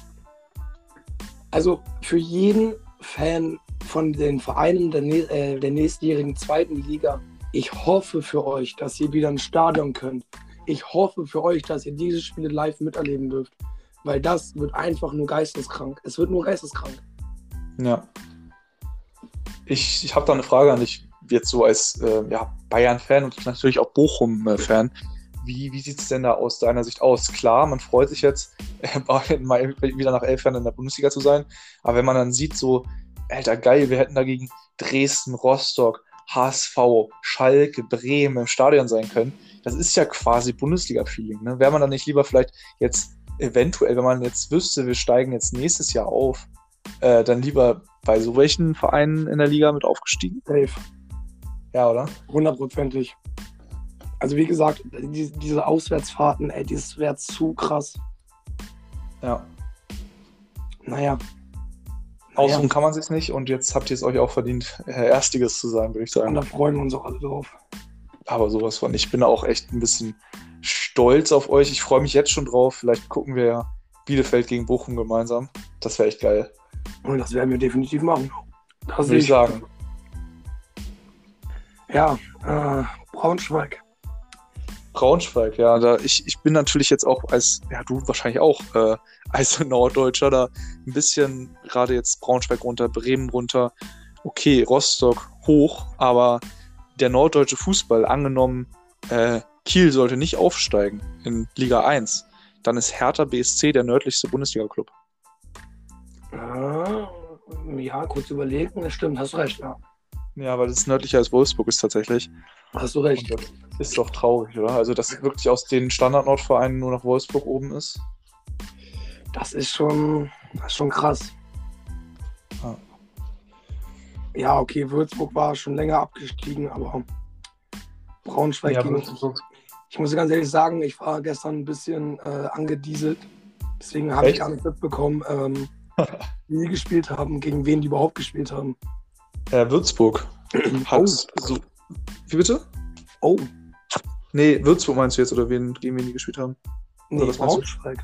Also für jeden Fan von den Vereinen der, äh, der nächstjährigen zweiten Liga, ich hoffe für euch, dass ihr wieder ins Stadion könnt. Ich hoffe für euch, dass ihr diese Spiele live miterleben dürft. Weil das wird einfach nur geisteskrank. Es wird nur geisteskrank. Ja. Ich, ich habe da eine Frage an dich, jetzt so als äh, ja, Bayern-Fan und natürlich auch Bochum-Fan. Wie, wie sieht es denn da aus deiner Sicht aus? Klar, man freut sich jetzt, äh, mal wieder nach elf Jahren in der Bundesliga zu sein. Aber wenn man dann sieht, so, alter geil, wir hätten dagegen Dresden, Rostock, HSV, Schalke, Bremen im Stadion sein können, das ist ja quasi Bundesliga-Feeling. Ne? Wäre man dann nicht lieber vielleicht jetzt eventuell, wenn man jetzt wüsste, wir steigen jetzt nächstes Jahr auf, äh, dann lieber bei so welchen Vereinen in der Liga mit aufgestiegen? Safe. Ja, oder? Hundertprozentig. Also wie gesagt, die, diese Auswärtsfahrten, ey, das wäre zu krass. Ja. Naja. Ausruhen naja. kann man sich nicht und jetzt habt ihr es euch auch verdient, äh, Erstiges zu sein, würde ich Und sagen. da freuen wir uns auch alle drauf. Aber sowas von. Ich bin auch echt ein bisschen stolz auf euch. Ich freue mich jetzt schon drauf. Vielleicht gucken wir ja Bielefeld gegen Bochum gemeinsam. Das wäre echt geil. Und das werden wir definitiv machen. Das Würde ich sagen. Ja, äh, Braunschweig. Braunschweig, ja, da ich, ich bin natürlich jetzt auch als, ja, du wahrscheinlich auch, äh, als Norddeutscher da ein bisschen, gerade jetzt Braunschweig runter, Bremen runter, okay, Rostock hoch, aber der norddeutsche Fußball, angenommen, äh, Kiel sollte nicht aufsteigen in Liga 1, dann ist Hertha BSC der nördlichste Bundesliga-Club. Ja, kurz überlegen. Das stimmt, hast recht, ja. Ja, weil es nördlicher als Wolfsburg ist tatsächlich. Hast du recht. Und das ist doch traurig, oder? Also, dass wirklich aus den Standard-Nordvereinen nur noch Wolfsburg oben ist. Das ist schon, das ist schon krass. Ja. Ja, okay, Würzburg war schon länger abgestiegen, aber Braunschweig Ja, ging. Wolfsburg. Ich muss ganz ehrlich sagen, ich war gestern ein bisschen äh, angedieselt. Deswegen habe ich gar nicht mitbekommen, ähm, wie die gespielt haben, gegen wen die überhaupt gespielt haben. Äh, Würzburg hat Oh. so, Wie bitte? Oh, Nee, Würzburg meinst du jetzt, oder wen, gegen wen die gespielt haben? nee, was? Braunschweig.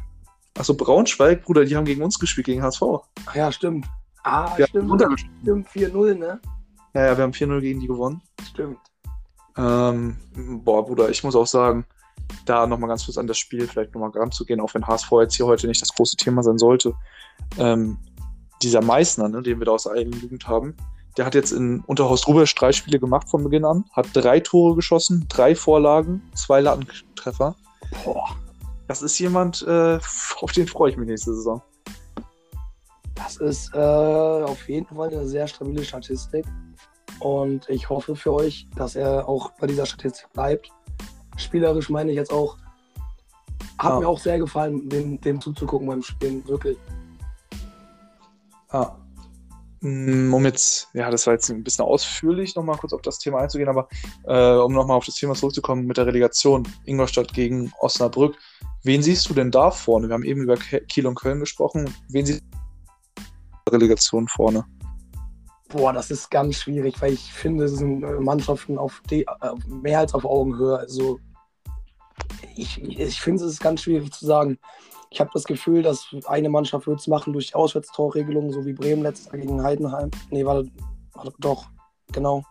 Achso, Braunschweig, Bruder, die haben gegen uns gespielt, gegen HSV. Ach ja, stimmt. Ah, Ja, stimmt. Stimmt, 4-0, ne? Ja, ja, wir haben 4-0 gegen die gewonnen. Stimmt. Ähm, boah, Bruder, ich muss auch sagen, da nochmal ganz kurz an das Spiel vielleicht nochmal ranzugehen, auch wenn HSV jetzt hier heute nicht das große Thema sein sollte. Ähm, dieser Meißner, ne, den wir da aus der eigenen Jugend haben, der hat jetzt in Unterhaus Rubesch drei Spiele gemacht von Beginn an, hat drei Tore geschossen, drei Vorlagen, zwei Lattentreffer. Boah, Das ist jemand, äh, auf den freue ich mich nächste Saison. das ist äh, auf jeden Fall eine sehr stabile Statistik. Und ich hoffe für euch, dass er auch bei dieser Statistik bleibt. Spielerisch meine ich jetzt auch. Hat Ja. mir auch sehr gefallen, dem, dem zuzugucken beim Spielen. Wirklich. Ja. Mm, Um jetzt, ja, das war jetzt ein bisschen ausführlich, nochmal kurz auf das Thema einzugehen, aber äh, um nochmal auf das Thema zurückzukommen mit der Relegation Ingolstadt gegen Osnabrück. Wen siehst du denn da vorne? Wir haben eben über Kiel und Köln gesprochen. Wen siehst du der Relegation vorne? Boah, das ist ganz schwierig, weil ich finde, es sind äh, Mannschaften auf die, äh, mehr als auf Augenhöhe. Also ich, ich finde es ist ganz schwierig zu sagen. Ich habe das Gefühl, dass eine Mannschaft wird es machen durch die Auswärtstorregelung, so wie Bremen letztes Jahr gegen Heidenheim. Nee, warte, warte doch, genau.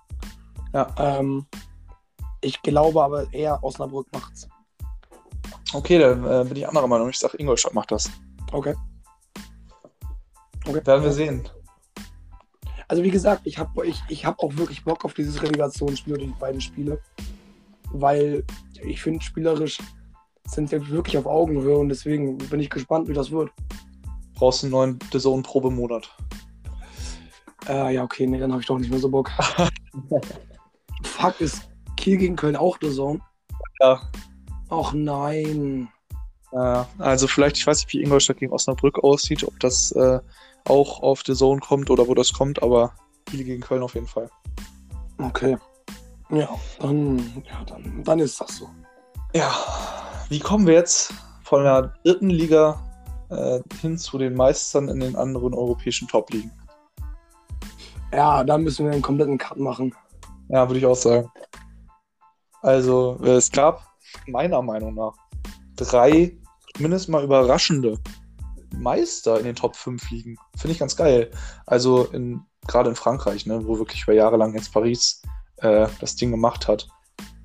Ja. Ähm, ich glaube aber eher Osnabrück macht's. Okay, dann äh, bin ich anderer Meinung. Ich sage, Ingolstadt macht das. Okay. okay. Werden wir sehen. Also wie gesagt, ich habe ich, ich hab auch wirklich Bock auf dieses Relegationsspiel, die beiden Spiele. Weil ich finde, spielerisch sind wir wirklich auf Augenhöhe und deswegen bin ich gespannt, wie das wird. Brauchst einen neuen DAZN-Probemonat. Äh, ja, okay, nee, dann habe ich doch nicht mehr so Bock. Fuck, ist Kiel gegen Köln auch der Zone? Ja. Ach nein. Äh, also vielleicht, ich weiß nicht, wie Ingolstadt gegen Osnabrück aussieht, ob das äh, auch auf The Zone kommt oder wo das kommt, aber Kiel gegen Köln auf jeden Fall. Okay. Ja, dann, ja, dann, dann ist das so. Ja, wie kommen wir jetzt von der dritten Liga äh, hin zu den Meistern in den anderen europäischen Top-Ligen? Ja, da müssen wir einen kompletten Cut machen. Ja, würde ich auch sagen. Also, äh, es gab meiner Meinung nach drei mindestens mal überraschende Meister in den Top 5 Ligen. Finde ich ganz geil. Also in, gerade in Frankreich, ne, wo wirklich über Jahre lang jetzt Paris äh, das Ding gemacht hat,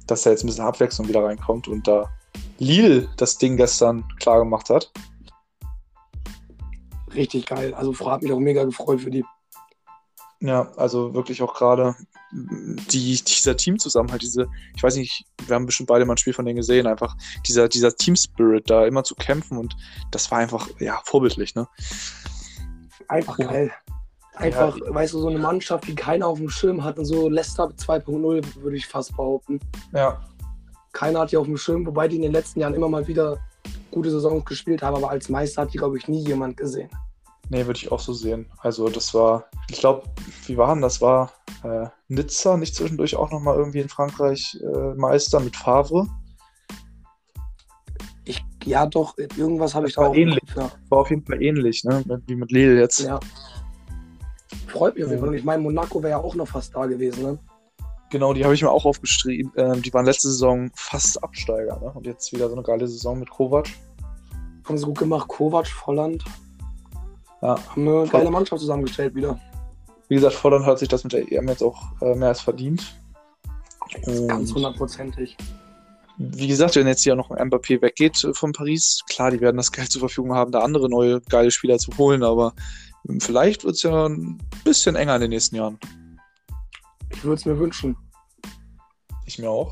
dass da jetzt ein bisschen Abwechslung wieder reinkommt und da Lille das Ding gestern klar gemacht hat. Richtig geil. Also hat mich auch mega gefreut für die. Ja, also wirklich auch gerade die, dieser Teamzusammenhalt, diese, ich weiß nicht, wir haben bestimmt beide mal ein Spiel von denen gesehen, einfach dieser, dieser Team-Spirit da immer zu kämpfen und das war einfach, ja, vorbildlich, ne? Einfach Ja. geil. Einfach, weißt du, so eine Mannschaft, die keiner auf dem Schirm hat und so Leicester 2.0, würde ich fast behaupten. Ja, Keiner hat die auf dem Schirm, wobei die in den letzten Jahren immer mal wieder gute Saisons gespielt haben, aber als Meister hat die, glaube ich, nie jemand gesehen. nee, würde ich auch so sehen. Also das war, ich glaube, wie war denn das? War äh, Nizza nicht zwischendurch auch nochmal irgendwie in Frankreich äh, Meister mit Favre? Ich, ja, doch, irgendwas habe ich da war auch. ähnlich. Ja. War auf jeden Fall ähnlich, ne? Wie mit Lille jetzt. ja. Freut mich auf jeden. Fall. Und ich meine, Monaco wäre ja auch noch fast da gewesen. Ne? Genau, die habe ich mir auch aufgeschrieben. Ähm, die waren letzte Saison fast Absteiger, ne? Und jetzt wieder so eine geile Saison mit Kovac. Haben sie gut gemacht. Kovac, Volland. Ja. Haben eine geile Mannschaft zusammengestellt wieder. Wie gesagt, Volland hat sich das mit der EM jetzt auch äh, mehr als verdient. Ganz Und hundertprozentig. wie gesagt, wenn jetzt hier noch ein Mbappé weggeht äh, von Paris, klar, die werden das Geld zur Verfügung haben, da andere neue geile Spieler zu holen, aber ähm, vielleicht wird es ja ein bisschen enger in den nächsten Jahren. Ich würde es mir wünschen. Ich mir auch.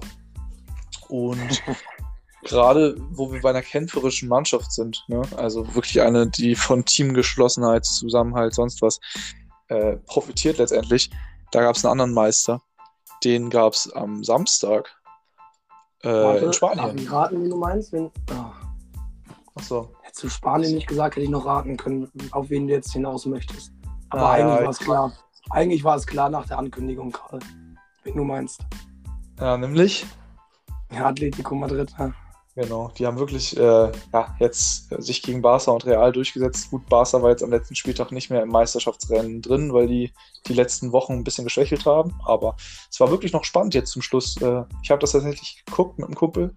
Und gerade, wo wir bei einer kämpferischen Mannschaft sind, ne? also wirklich eine, die von Teamgeschlossenheit, Zusammenhalt, sonst was äh, profitiert letztendlich, da gab es einen anderen Meister. Den gab es am Samstag äh, Warte, in Spanien. ich raten, wie du meinst? Wenn, oh, Achso. hättest du Spanien nicht gesagt, hätte ich noch raten können, auf wen du jetzt hinaus möchtest. Aber Ah, eigentlich ja, war es klar. Eigentlich war es klar nach der Ankündigung gerade, wen du meinst. Ja, nämlich. Ja, Atletico Madrid. Ja. Genau, die haben wirklich äh, ja, jetzt äh, sich gegen Barca und Real durchgesetzt. Gut, Barca war jetzt am letzten Spieltag nicht mehr im Meisterschaftsrennen drin, weil die die letzten Wochen ein bisschen geschwächelt haben. Aber es war wirklich noch spannend jetzt zum Schluss. Äh, ich habe das tatsächlich geguckt mit einem Kumpel,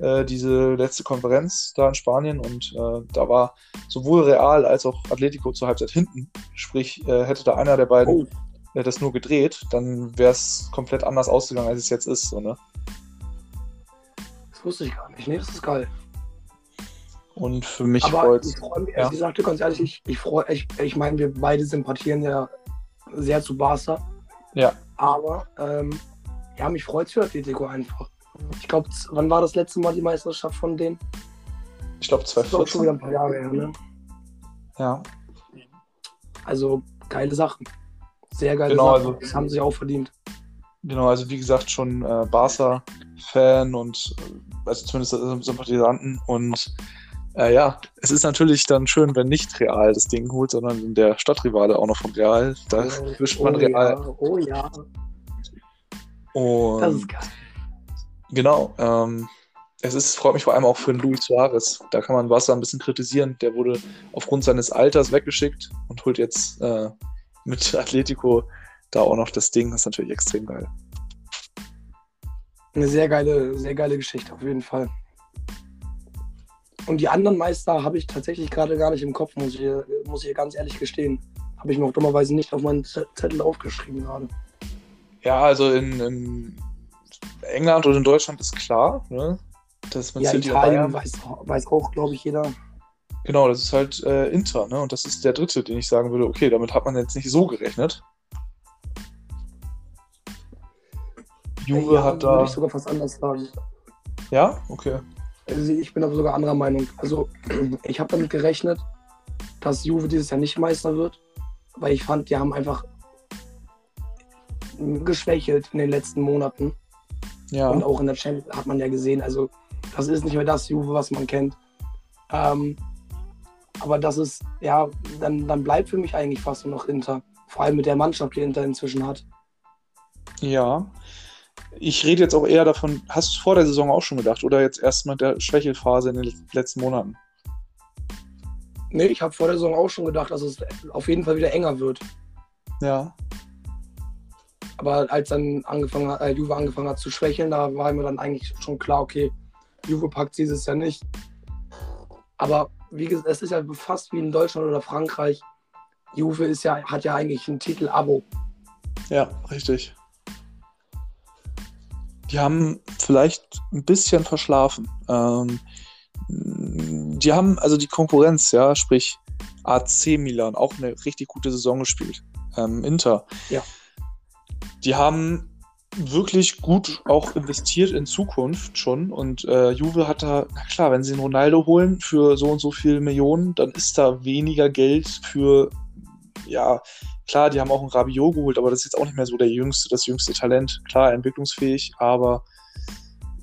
äh, diese letzte Konferenz da in Spanien. Und äh, da war sowohl Real als auch Atletico zur Halbzeit hinten. Sprich, äh, hätte da einer der beiden Oh. das nur gedreht, dann wäre es komplett anders ausgegangen, als es jetzt ist. So, ne? Das wusste ich gar nicht. Nee, das ist geil. Und für mich Aber freut ich freue mich, Ja. ich sagte ganz ehrlich, ich, ich freue ich, ich meine, wir beide sympathieren ja sehr zu Barca. Ja. Aber ähm, ja, mich freut es für Atletico einfach. Ich glaube, wann war das letzte Mal die Meisterschaft von denen? ich glaube, Das ist auch schon wieder 2014. ein paar Jahre her, ne? Ja, Also geile Sachen. Sehr geile Genau, Sachen. also- das haben sie auch verdient. Genau. Also, wie gesagt, schon äh, Barca-Fan und äh, also zumindest äh, Sympathisanten. Und äh, ja, es ist natürlich dann schön, wenn nicht Real das Ding holt, sondern der Stadtrivale auch noch von Real. Da wischt man oh, Real. Ja, oh ja, Und das ist geil. Genau. Ähm, es ist, freut mich vor allem auch für den Luis Suarez. Da kann man Barca ein bisschen kritisieren. Der wurde aufgrund seines Alters weggeschickt und holt jetzt äh, mit Atletico da auch noch das Ding. Das ist natürlich extrem geil. Eine sehr geile, sehr geile Geschichte auf jeden Fall. Und die anderen Meister habe ich tatsächlich gerade gar nicht im Kopf, muss ich, muss ich ganz ehrlich gestehen. Habe ich mir auch dummerweise nicht auf meinen Zettel aufgeschrieben gerade. Ja, also in, in England und in Deutschland ist klar, ne? dass man Ja, City Italien Bayern. weiß, weiß auch, glaube ich, jeder. Genau, das ist halt äh, Inter, ne? Und das ist der dritte, den ich sagen würde, okay, damit hat man jetzt nicht so gerechnet. Juve ja, hat Würde da. ich sogar fast anders sagen. Ja, okay. Also ich bin aber sogar anderer Meinung. Also ich habe damit gerechnet, dass Juve dieses Jahr nicht Meister wird, weil ich fand, die haben einfach geschwächelt in den letzten Monaten. Ja. Und auch in der Champions hat man ja gesehen, also das ist nicht mehr das Juve, was man kennt. Ähm, aber das ist, ja, dann, dann bleibt für mich eigentlich fast nur noch Inter. Vor allem mit der Mannschaft, die Inter inzwischen hat. Ja. Ich rede jetzt auch eher davon, hast du vor der Saison auch schon gedacht oder jetzt erst mit der Schwächelphase in den letzten Monaten? Nee, ich habe vor der Saison auch schon gedacht, dass es auf jeden Fall wieder enger wird. Ja. Aber als dann angefangen hat, äh, Juve angefangen hat zu schwächeln, da war mir dann eigentlich schon klar, okay, Juve packt dieses Jahr nicht. Aber wie gesagt, es ist ja fast wie in Deutschland oder Frankreich. Juve ist ja, hat ja eigentlich ein Titel-Abo. Ja, richtig. Die haben vielleicht ein bisschen verschlafen. Ähm, die haben also die Konkurrenz, ja, sprich AC Milan, auch eine richtig gute Saison gespielt. Ähm, Inter. Ja. Die haben wirklich gut auch investiert in Zukunft schon und äh, Juve hat da, na klar, wenn sie einen Ronaldo holen für so und so viele Millionen, dann ist da weniger Geld für, ja, klar, die haben auch einen Rabiot geholt, aber das ist jetzt auch nicht mehr so der jüngste, das jüngste Talent. Klar, entwicklungsfähig, aber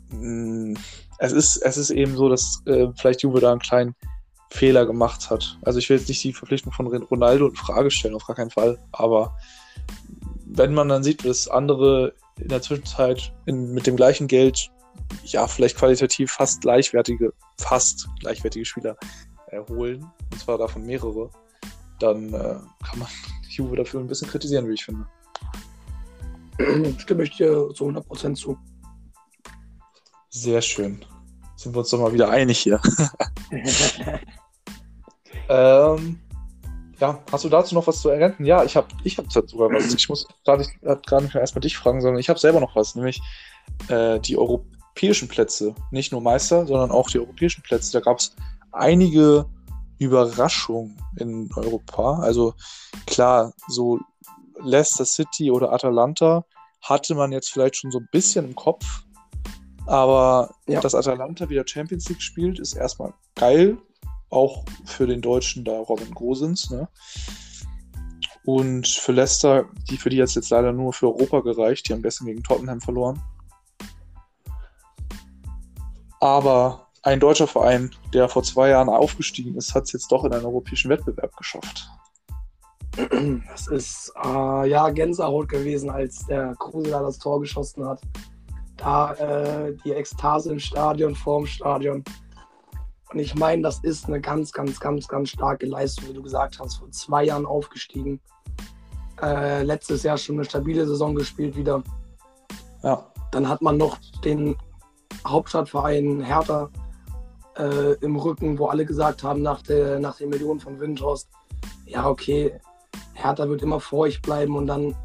mh, es, ist, es ist eben so, dass äh, vielleicht Juve da einen kleinen Fehler gemacht hat. Also ich will jetzt nicht die Verpflichtung von Ronaldo in Frage stellen, auf gar keinen Fall, aber wenn man dann sieht, dass andere in der Zwischenzeit in, mit dem gleichen Geld ja vielleicht qualitativ fast gleichwertige, fast gleichwertige Spieler erholen, und zwar davon mehrere, dann äh, kann man Juve dafür ein bisschen kritisieren, wie ich finde. Stimme ich dir zu 100% zu. Sehr schön. Sind wir uns doch mal wieder einig hier. Ähm, ja, hast du dazu noch was zu ergänzen? Ja, ich habe ich hab sogar was. Ich muss gerade nicht, erstmal dich fragen, sondern ich habe selber noch was, nämlich äh, die europäischen Plätze. Nicht nur Meister, sondern auch die europäischen Plätze. Da gab es einige Überraschungen in Europa. Also klar, so Leicester City oder Atalanta hatte man jetzt vielleicht schon so ein bisschen im Kopf. Aber Ja. dass Atalanta wieder Champions League spielt, ist erstmal geil. Auch für den Deutschen da Robin Gosens. Ne? Und für Leicester, die für die jetzt jetzt leider nur für Europa gereicht. Die haben gestern gegen Tottenham verloren. Aber ein deutscher Verein, der vor zwei Jahren aufgestiegen ist, hat es jetzt doch in einen europäischen Wettbewerb geschafft. Das ist äh, ja Gänsehaut gewesen, als der Kruse da das Tor geschossen hat. da äh, die Ekstase im Stadion, vorm Stadion. Und ich meine, das ist eine ganz, ganz, ganz, ganz starke Leistung, wie du gesagt hast. Vor zwei Jahren aufgestiegen. Äh, letztes Jahr schon eine stabile Saison gespielt wieder. Ja. Dann hat man noch den Hauptstadtverein Hertha äh, im Rücken, wo alle gesagt haben, nach, der, nach den Millionen von Windhorst, ja, okay, Hertha wird immer vor euch bleiben und dann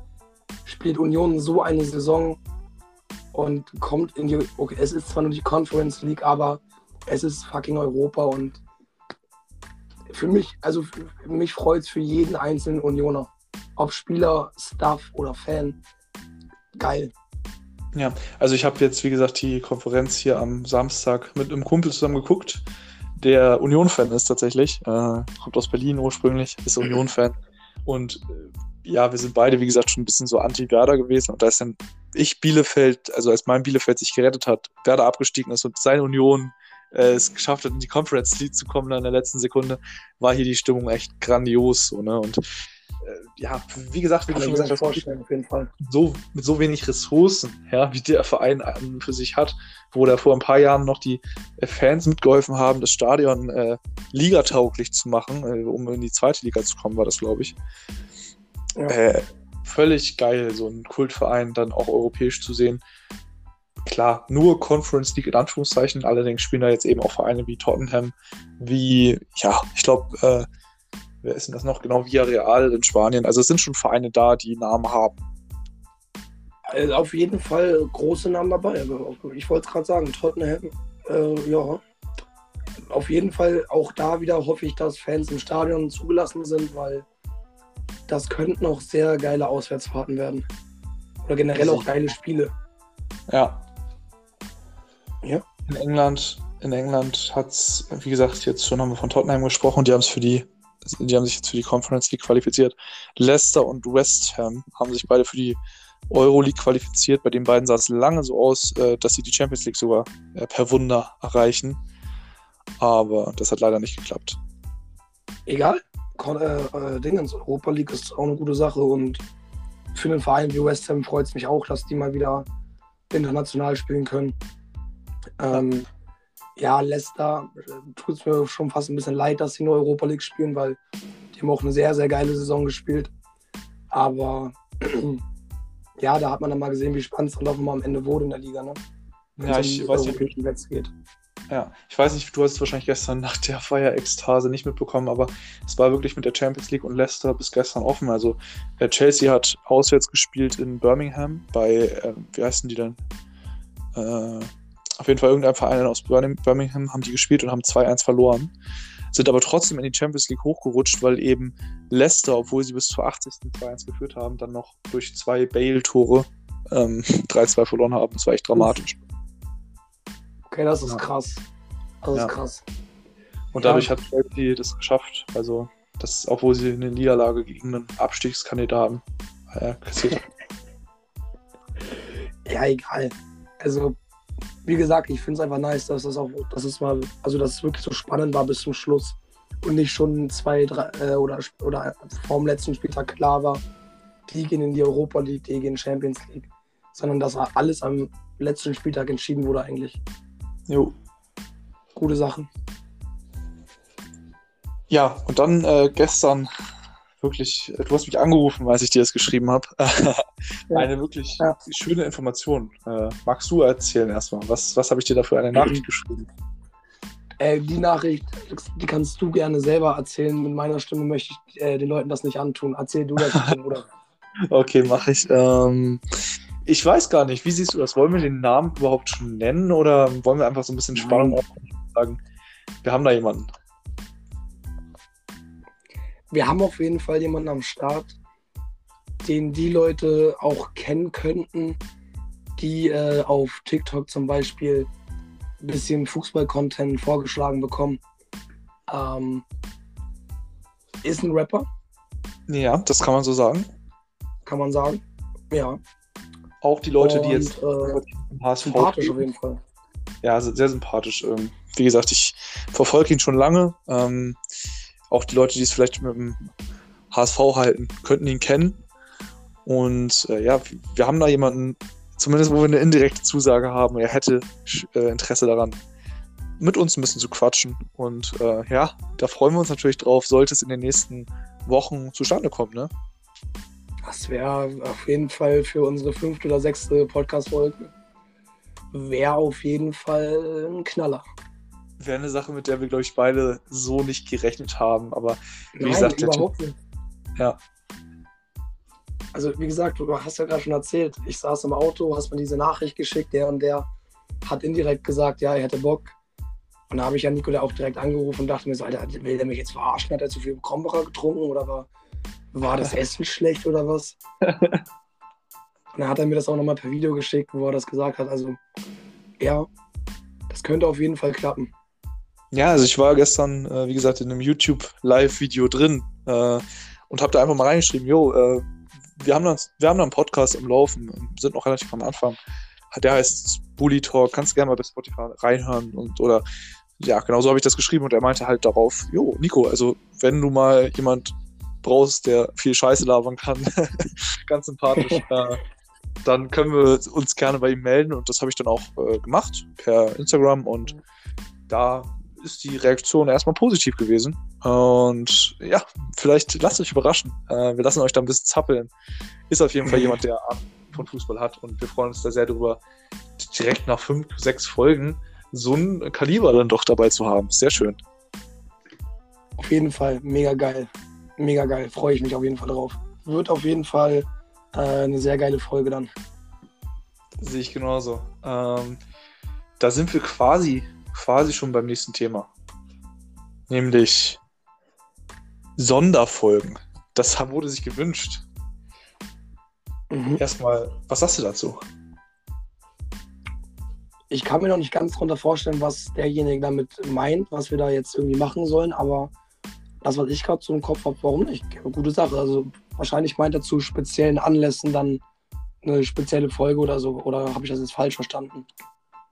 spielt Union so eine Saison und kommt in die. Okay, es ist zwar nur die Conference League, aber es ist fucking Europa und für mich, also für mich freut es für jeden einzelnen Unioner. Ob Spieler, Staff oder Fan. Geil. Ja, also ich habe jetzt, wie gesagt, die Konferenz hier am Samstag mit einem Kumpel zusammen geguckt, der Union-Fan ist tatsächlich. Äh, kommt aus Berlin ursprünglich, ist Union-Fan. Und äh, ja, wir sind beide, wie gesagt, schon ein bisschen so anti-Werder gewesen. Und da ist dann ich Bielefeld, also als mein Bielefeld sich gerettet hat, Werder abgestiegen ist und seine Union äh, es geschafft hat, in die Conference League zu kommen in der letzten Sekunde, war hier die Stimmung echt grandios. So, ne? Und ja, wie gesagt, wie du schon gesagt hast, auf jeden Fall. So, mit so wenig Ressourcen, ja, wie der Verein für sich hat, wo da vor ein paar Jahren noch die äh, Fans mitgeholfen haben, das Stadion äh, ligatauglich zu machen, äh, um in die zweite Liga zu kommen, war das, glaube ich. Ja. Äh, völlig geil, so einen Kultverein dann auch europäisch zu sehen. Klar, nur Conference League in Anführungszeichen, allerdings spielen da jetzt eben auch Vereine wie Tottenham, wie, ja, ich glaube, äh, wer ist denn das noch? Genau, Villarreal in Spanien. Also es sind schon Vereine da, die Namen haben. Also auf jeden Fall große Namen dabei. Ich wollte es gerade sagen, Tottenham, äh, ja. Auf jeden Fall auch da wieder hoffe ich, dass Fans im Stadion zugelassen sind, weil das könnten auch sehr geile Auswärtsfahrten werden. Oder generell auch geile Spiele. Ja. Ja. In England, in England hat es, wie gesagt, jetzt schon haben wir von Tottenham gesprochen, die haben es für die die haben sich jetzt für die Conference League qualifiziert. Leicester und West Ham haben sich beide für die Euroleague qualifiziert. Bei den beiden sah es lange so aus, äh, dass sie die Champions League sogar äh, per Wunder erreichen. Aber das hat leider nicht geklappt. Egal. Äh, äh, Dingens, Europa League ist auch eine gute Sache und für einen Verein wie West Ham freut es mich auch, dass die mal wieder international spielen können. Ähm, ja, Leicester äh, tut es mir schon fast ein bisschen leid, dass sie nur Europa League spielen, weil die haben auch eine sehr, sehr geile Saison gespielt. Aber ja, da hat man dann mal gesehen, wie spannend es dann doch immer am Ende wurde in der Liga. Ne? Ja, ich weiß nicht. Geht. Ja, ich weiß nicht, du hast es wahrscheinlich gestern nach der Feier-Ekstase nicht mitbekommen, aber es war wirklich mit der Champions League und Leicester bis gestern offen. Also äh, Chelsea hat auswärts gespielt in Birmingham bei, äh, wie heißen die denn? Äh, auf jeden Fall irgendein Verein aus Birmingham haben die gespielt und haben 2-1 verloren. Sind aber trotzdem in die Champions League hochgerutscht, weil eben Leicester, obwohl sie bis zur 80. 2-1 geführt haben, dann noch durch zwei Bale-Tore ähm, 3-2 verloren haben. Das war echt dramatisch. Okay, das ist ja. krass. Das ja. ist krass. Und dadurch ja. hat Chelsea das geschafft. Also, das, obwohl sie eine Niederlage gegen einen Abstiegskandidaten äh, kassiert haben. ja, egal. Also, wie gesagt, ich finde es einfach nice, dass das auch, dass es mal, also dass es wirklich so spannend war bis zum Schluss und nicht schon zwei, drei äh, oder, oder vor dem letzten Spieltag klar war, die gehen in die Europa League, die gehen in Champions League, sondern dass alles am letzten Spieltag entschieden wurde eigentlich. Jo. Gute Sachen. Ja, und dann äh, gestern wirklich, du hast mich angerufen, als ich dir das geschrieben habe. Eine wirklich ja. schöne Information. Äh, magst du erzählen erstmal? Was, was habe ich dir da für eine Nachricht geschrieben? Äh, die Nachricht, die kannst du gerne selber erzählen. Mit meiner Stimme möchte ich äh, den Leuten das nicht antun. Erzähl du das, oder? Okay, mache ich. Ähm, ich weiß gar nicht, wie siehst du das? Wollen wir den Namen überhaupt schon nennen oder wollen wir einfach so ein bisschen Spannung aufbauen und sagen, wir haben da jemanden? Wir haben auf jeden Fall jemanden am Start, den die Leute auch kennen könnten, die äh, auf TikTok zum Beispiel ein bisschen Fußball-Content vorgeschlagen bekommen. Ähm, ist ein Rapper. Ja, das kann man so sagen. Kann man sagen. Ja. Auch die Leute, Und, die jetzt äh, HSV sympathisch auf jeden Fall. Ja, sehr sympathisch. Ähm, wie gesagt, ich verfolge ihn schon lange. Ähm, auch die Leute, die es vielleicht mit dem HSV halten, könnten ihn kennen. Und äh, ja, wir haben da jemanden zumindest wo wir eine indirekte Zusage haben, er hätte äh, Interesse daran, mit uns ein bisschen zu quatschen. Und äh, ja, da freuen wir uns natürlich drauf, sollte es in den nächsten Wochen zustande kommen, ne? Das wäre auf jeden Fall für unsere fünfte oder sechste Podcast-Folge. Wäre auf jeden Fall ein Knaller. Wäre eine Sache, mit der wir, glaube ich, beide so nicht gerechnet haben. Aber wie Nein, gesagt, überhaupt nicht. ja, Also, wie gesagt, du hast ja gerade schon erzählt, ich saß im Auto, hast mir diese Nachricht geschickt, der und der hat indirekt gesagt, ja, er hätte Bock. Und da habe ich ja Nicola auch direkt angerufen und dachte mir so, Alter, will der mich jetzt verarschen? Hat er zu viel Krombacher getrunken oder war, war das Essen schlecht oder was? Und dann hat er mir das auch nochmal per Video geschickt, wo er das gesagt hat. Also, ja, das könnte auf jeden Fall klappen. Ja, also ich war gestern, äh, wie gesagt, in einem YouTube-Live-Video drin äh, und habe da einfach mal reingeschrieben, jo, äh, wir, haben da, wir haben da einen Podcast im Laufen, sind noch relativ am Anfang. Der heißt Bully Talk, kannst gerne mal bei Spotify reinhören und oder ja, genau so habe ich das geschrieben und er meinte halt darauf, jo, Nico, also wenn du mal jemand brauchst, der viel Scheiße labern kann, ganz sympathisch, äh, dann können wir uns gerne bei ihm melden und das habe ich dann auch äh, gemacht per Instagram und da ist die Reaktion erstmal positiv gewesen. Und ja, vielleicht lasst euch überraschen. Äh, wir lassen euch da ein bisschen zappeln. Ist auf jeden Fall jemand, der Ahnung von Fußball hat und wir freuen uns da sehr drüber, direkt nach fünf, sechs Folgen so ein Kaliber dann doch dabei zu haben. Sehr schön. Auf jeden Fall, mega geil. Mega geil, freue ich mich auf jeden Fall drauf. Wird auf jeden Fall äh, eine sehr geile Folge dann. Sehe ich genauso. Ähm, da sind wir quasi, quasi schon beim nächsten Thema. Nämlich Sonderfolgen. Das wurde sich gewünscht. Mhm. Erstmal, was sagst du dazu? Ich kann mir noch nicht ganz drunter vorstellen, was derjenige damit meint, was wir da jetzt irgendwie machen sollen, aber das, was ich gerade so im Kopf habe, warum nicht? Gute Sache. Also wahrscheinlich meint er zu speziellen Anlässen dann eine spezielle Folge oder so. Oder habe ich das jetzt falsch verstanden?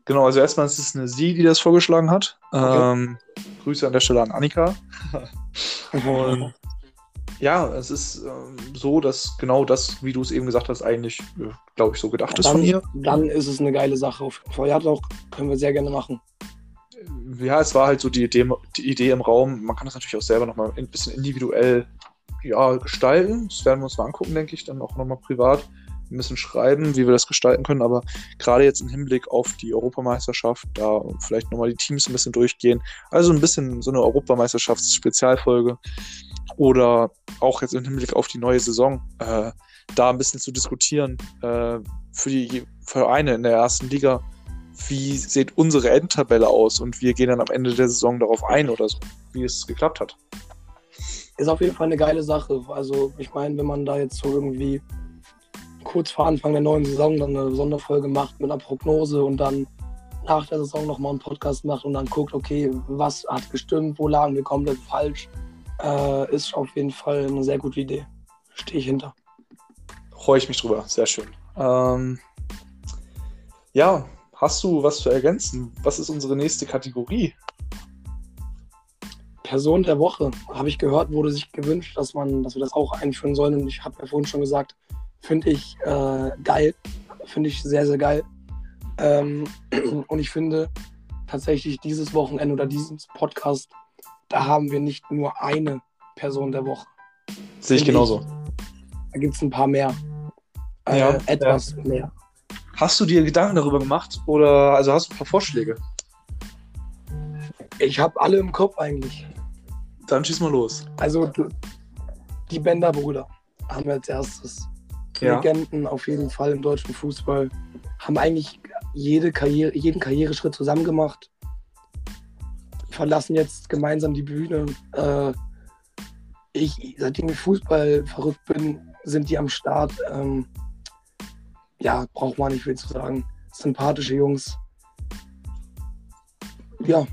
Genau, also erstmal ist es eine Sie, die das vorgeschlagen hat. Okay. Ähm, Grüße an der Stelle an Annika. Und ja, es ist ähm, so, dass genau das, wie du es eben gesagt hast, eigentlich, äh, glaube ich, so gedacht ist von ihr. dann ist es eine geile Sache. Ja, doch, können wir sehr gerne machen. Ja, es war halt so die Idee, die Idee im Raum. Man kann das natürlich auch selber nochmal ein bisschen individuell ja, gestalten. Das werden wir uns mal angucken, denke ich, dann auch nochmal privat. Ein bisschen schreiben, wie wir das gestalten können. Aber gerade jetzt im Hinblick auf die Europameisterschaft, da vielleicht nochmal die Teams ein bisschen durchgehen. Also ein bisschen so eine Europameisterschafts-Spezialfolge. Oder auch jetzt im Hinblick auf die neue Saison, äh, da ein bisschen zu diskutieren äh, für die Vereine in der ersten Liga. Wie sieht unsere Endtabelle aus? Und wir gehen dann am Ende der Saison darauf ein oder so, wie es geklappt hat. Ist auf jeden Fall eine geile Sache. Also ich meine, wenn man da jetzt so irgendwie kurz vor Anfang der neuen Saison dann eine Sonderfolge macht mit einer Prognose und dann nach der Saison nochmal einen Podcast macht und dann guckt, okay, was hat gestimmt, wo lagen wir komplett falsch, äh, ist auf jeden Fall eine sehr gute Idee. Stehe ich hinter. Freue ich mich drüber, sehr schön. Ähm, ja, hast du was zu ergänzen? Was ist unsere nächste Kategorie? Person der Woche, habe ich gehört, wurde sich gewünscht, dass man, dass wir das auch einführen sollen. Und ich habe ja vorhin schon gesagt, finde ich äh, geil. Finde ich sehr, sehr geil. Ähm, und ich finde tatsächlich dieses Wochenende oder diesen Podcast, da haben wir nicht nur eine Person der Woche. Sehe ich genauso. Da gibt es ein paar mehr. Äh, Ja, etwas mehr. Hast du dir Gedanken darüber gemacht oder also hast du ein paar Vorschläge? Ich habe alle im Kopf eigentlich. Dann schieß mal los. Also du- die Bender-Brüder haben wir als erstes. Ja. Legenden auf jeden Fall im deutschen Fußball. Haben eigentlich jede Karriere, jeden Karriereschritt zusammen gemacht. Verlassen jetzt gemeinsam die Bühne. Äh, ich, seitdem ich Fußball verrückt bin, sind die am Start. Ähm, ja, braucht man nicht viel zu sagen. Sympathische Jungs. Ja,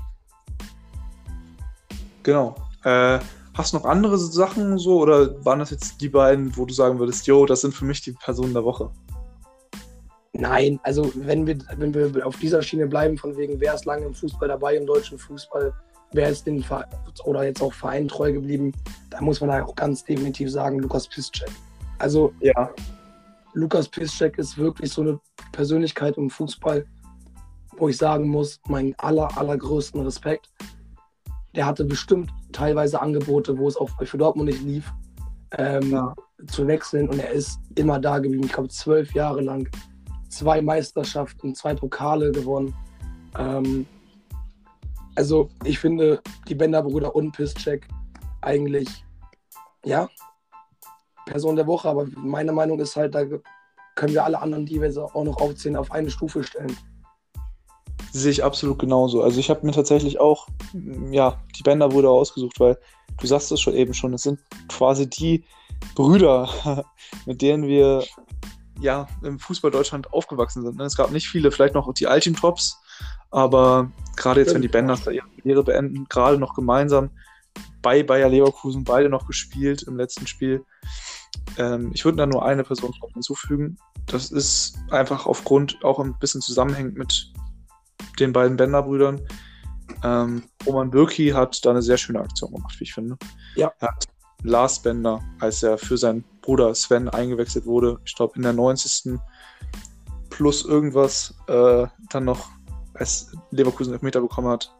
Genau. Äh, hast du noch andere Sachen so oder waren das jetzt die beiden, wo du sagen würdest, yo, das sind für mich die Personen der Woche? Nein, also wenn wir, wenn wir auf dieser Schiene bleiben, von wegen, wer ist lange im Fußball dabei, im deutschen Fußball, wer ist den Verein, oder jetzt auch Verein treu geblieben, da muss man da auch ganz definitiv sagen, Lukas Piszczek. Also Ja. Lukas Piszczek ist wirklich so eine Persönlichkeit im Fußball, wo ich sagen muss, meinen aller, allergrößten Respekt. Der hatte bestimmt teilweise Angebote, wo es auch für Dortmund nicht lief, ähm, Ja. zu wechseln. Und er ist immer da geblieben. Ich glaube, zwölf Jahre lang. Zwei Meisterschaften, zwei Pokale gewonnen. Ähm, also, ich finde, die Bender-Brüder und Piszczek eigentlich, ja, Person der Woche. Aber meine Meinung ist halt, da können wir alle anderen, die wir auch noch aufzählen, auf eine Stufe stellen. Sehe ich absolut genauso. Also ich habe mir tatsächlich auch, ja, die Bänder wurde ausgesucht, weil du sagst es schon eben schon, es sind quasi die Brüder, mit denen wir ja im Fußball Deutschland aufgewachsen sind. ne? Es gab nicht viele, vielleicht noch die Altim-Tops, aber gerade jetzt, wenn die Bänders da ihre Karriere beenden, gerade noch gemeinsam bei Bayer Leverkusen beide noch gespielt im letzten Spiel. Ähm, ich würde da nur eine Person hinzufügen. Das ist einfach aufgrund, auch ein bisschen zusammenhängend mit den beiden Bender-Brüdern. Ähm, Roman Bürki hat da eine sehr schöne Aktion gemacht, wie ich finde. Ja. Er hat Lars Bender, als er für seinen Bruder Sven eingewechselt wurde, ich glaube in der 90. plus irgendwas, äh, dann noch, als Leverkusen Elfmeter bekommen hat,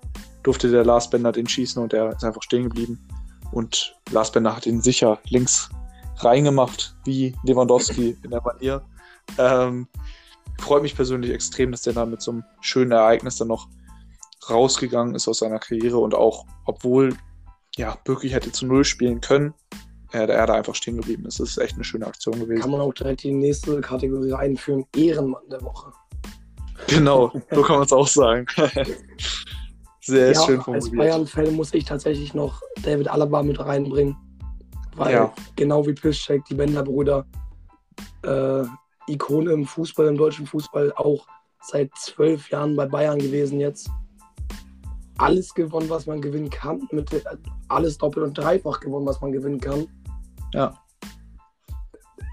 durfte der Lars Bender den schießen und er ist einfach stehen geblieben. Und Lars Bender hat ihn sicher links reingemacht, wie Lewandowski in der Manier. Ähm, freut mich persönlich extrem, dass der da mit so einem schönen Ereignis dann noch rausgegangen ist aus seiner Karriere und auch, obwohl ja, Birki hätte zu Null spielen können, er, er da einfach stehen geblieben ist. Das ist echt eine schöne Aktion gewesen. Kann man auch direkt die nächste Kategorie einführen: Ehrenmann der Woche. Genau, so kann man es auch sagen. Sehr ja, schön als formuliert. Bayern-Fan muss ich tatsächlich noch David Alaba mit reinbringen. Weil Ja. genau wie Piszczek, die Bender-Brüder, äh, Ikone im Fußball, im deutschen Fußball, auch seit zwölf Jahren bei Bayern gewesen jetzt. Alles gewonnen, was man gewinnen kann. Mit, alles doppelt und dreifach gewonnen, was man gewinnen kann. Ja.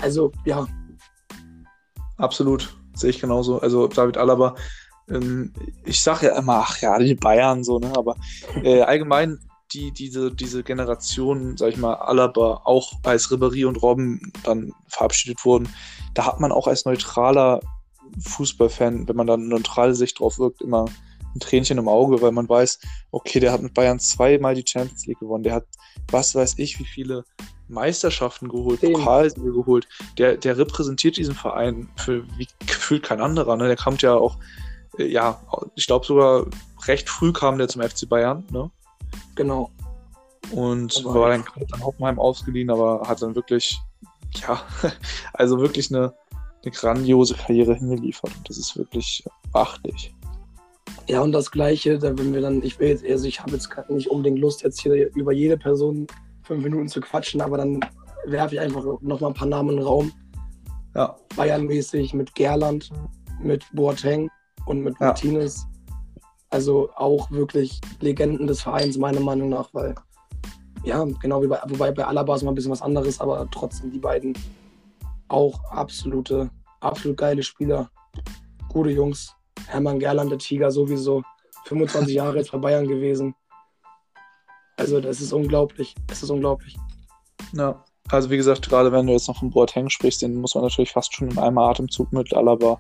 Also, ja, Absolut, sehe ich genauso. Also David Alaba, ähm, ich sage ja immer, ach ja, die Bayern so, ne? Aber äh, allgemein die, diese, diese Generation, sag ich mal, Alaba, auch als Ribéry und Robben dann verabschiedet wurden, da hat man auch als neutraler Fußballfan, wenn man dann eine neutrale Sicht drauf wirkt, immer ein Tränchen im Auge, weil man weiß, okay, der hat mit Bayern zweimal die Champions League gewonnen, der hat, was weiß ich, wie viele Meisterschaften geholt. Pokalsiege geholt, der, der repräsentiert diesen Verein für wie gefühlt kein anderer. Ne? Der kommt ja auch, äh, ja, ich glaube sogar recht früh kam der zum FC Bayern, ne? Genau. Und Aber war dann an Hoffenheim ausgeliehen, aber hat dann wirklich, ja, also wirklich eine, eine grandiose Karriere hingeliefert. Und das ist wirklich beachtlich. Ja, und das Gleiche, da wenn wir dann, ich will jetzt, also ich habe jetzt gerade nicht unbedingt Lust, jetzt hier über jede Person fünf Minuten zu quatschen, aber dann werfe ich einfach nochmal ein paar Namen in den Raum. Ja, Bayern-mäßig mit Gerland, mit Boateng und mit Ja. Martinez. Also auch wirklich Legenden des Vereins, meiner Meinung nach, weil, ja, genau wie bei, wobei bei Alaba ist mal ein bisschen was anderes, aber trotzdem die beiden auch absolute, absolut geile Spieler. Gute Jungs. Hermann Gerland, der Tiger, sowieso 25 Jahre jetzt bei Bayern gewesen. Also, das ist unglaublich. Es ist unglaublich. ja. Also wie gesagt, gerade wenn du jetzt noch von Boateng sprichst, den muss man natürlich fast schon in einem Atemzug mit Alaba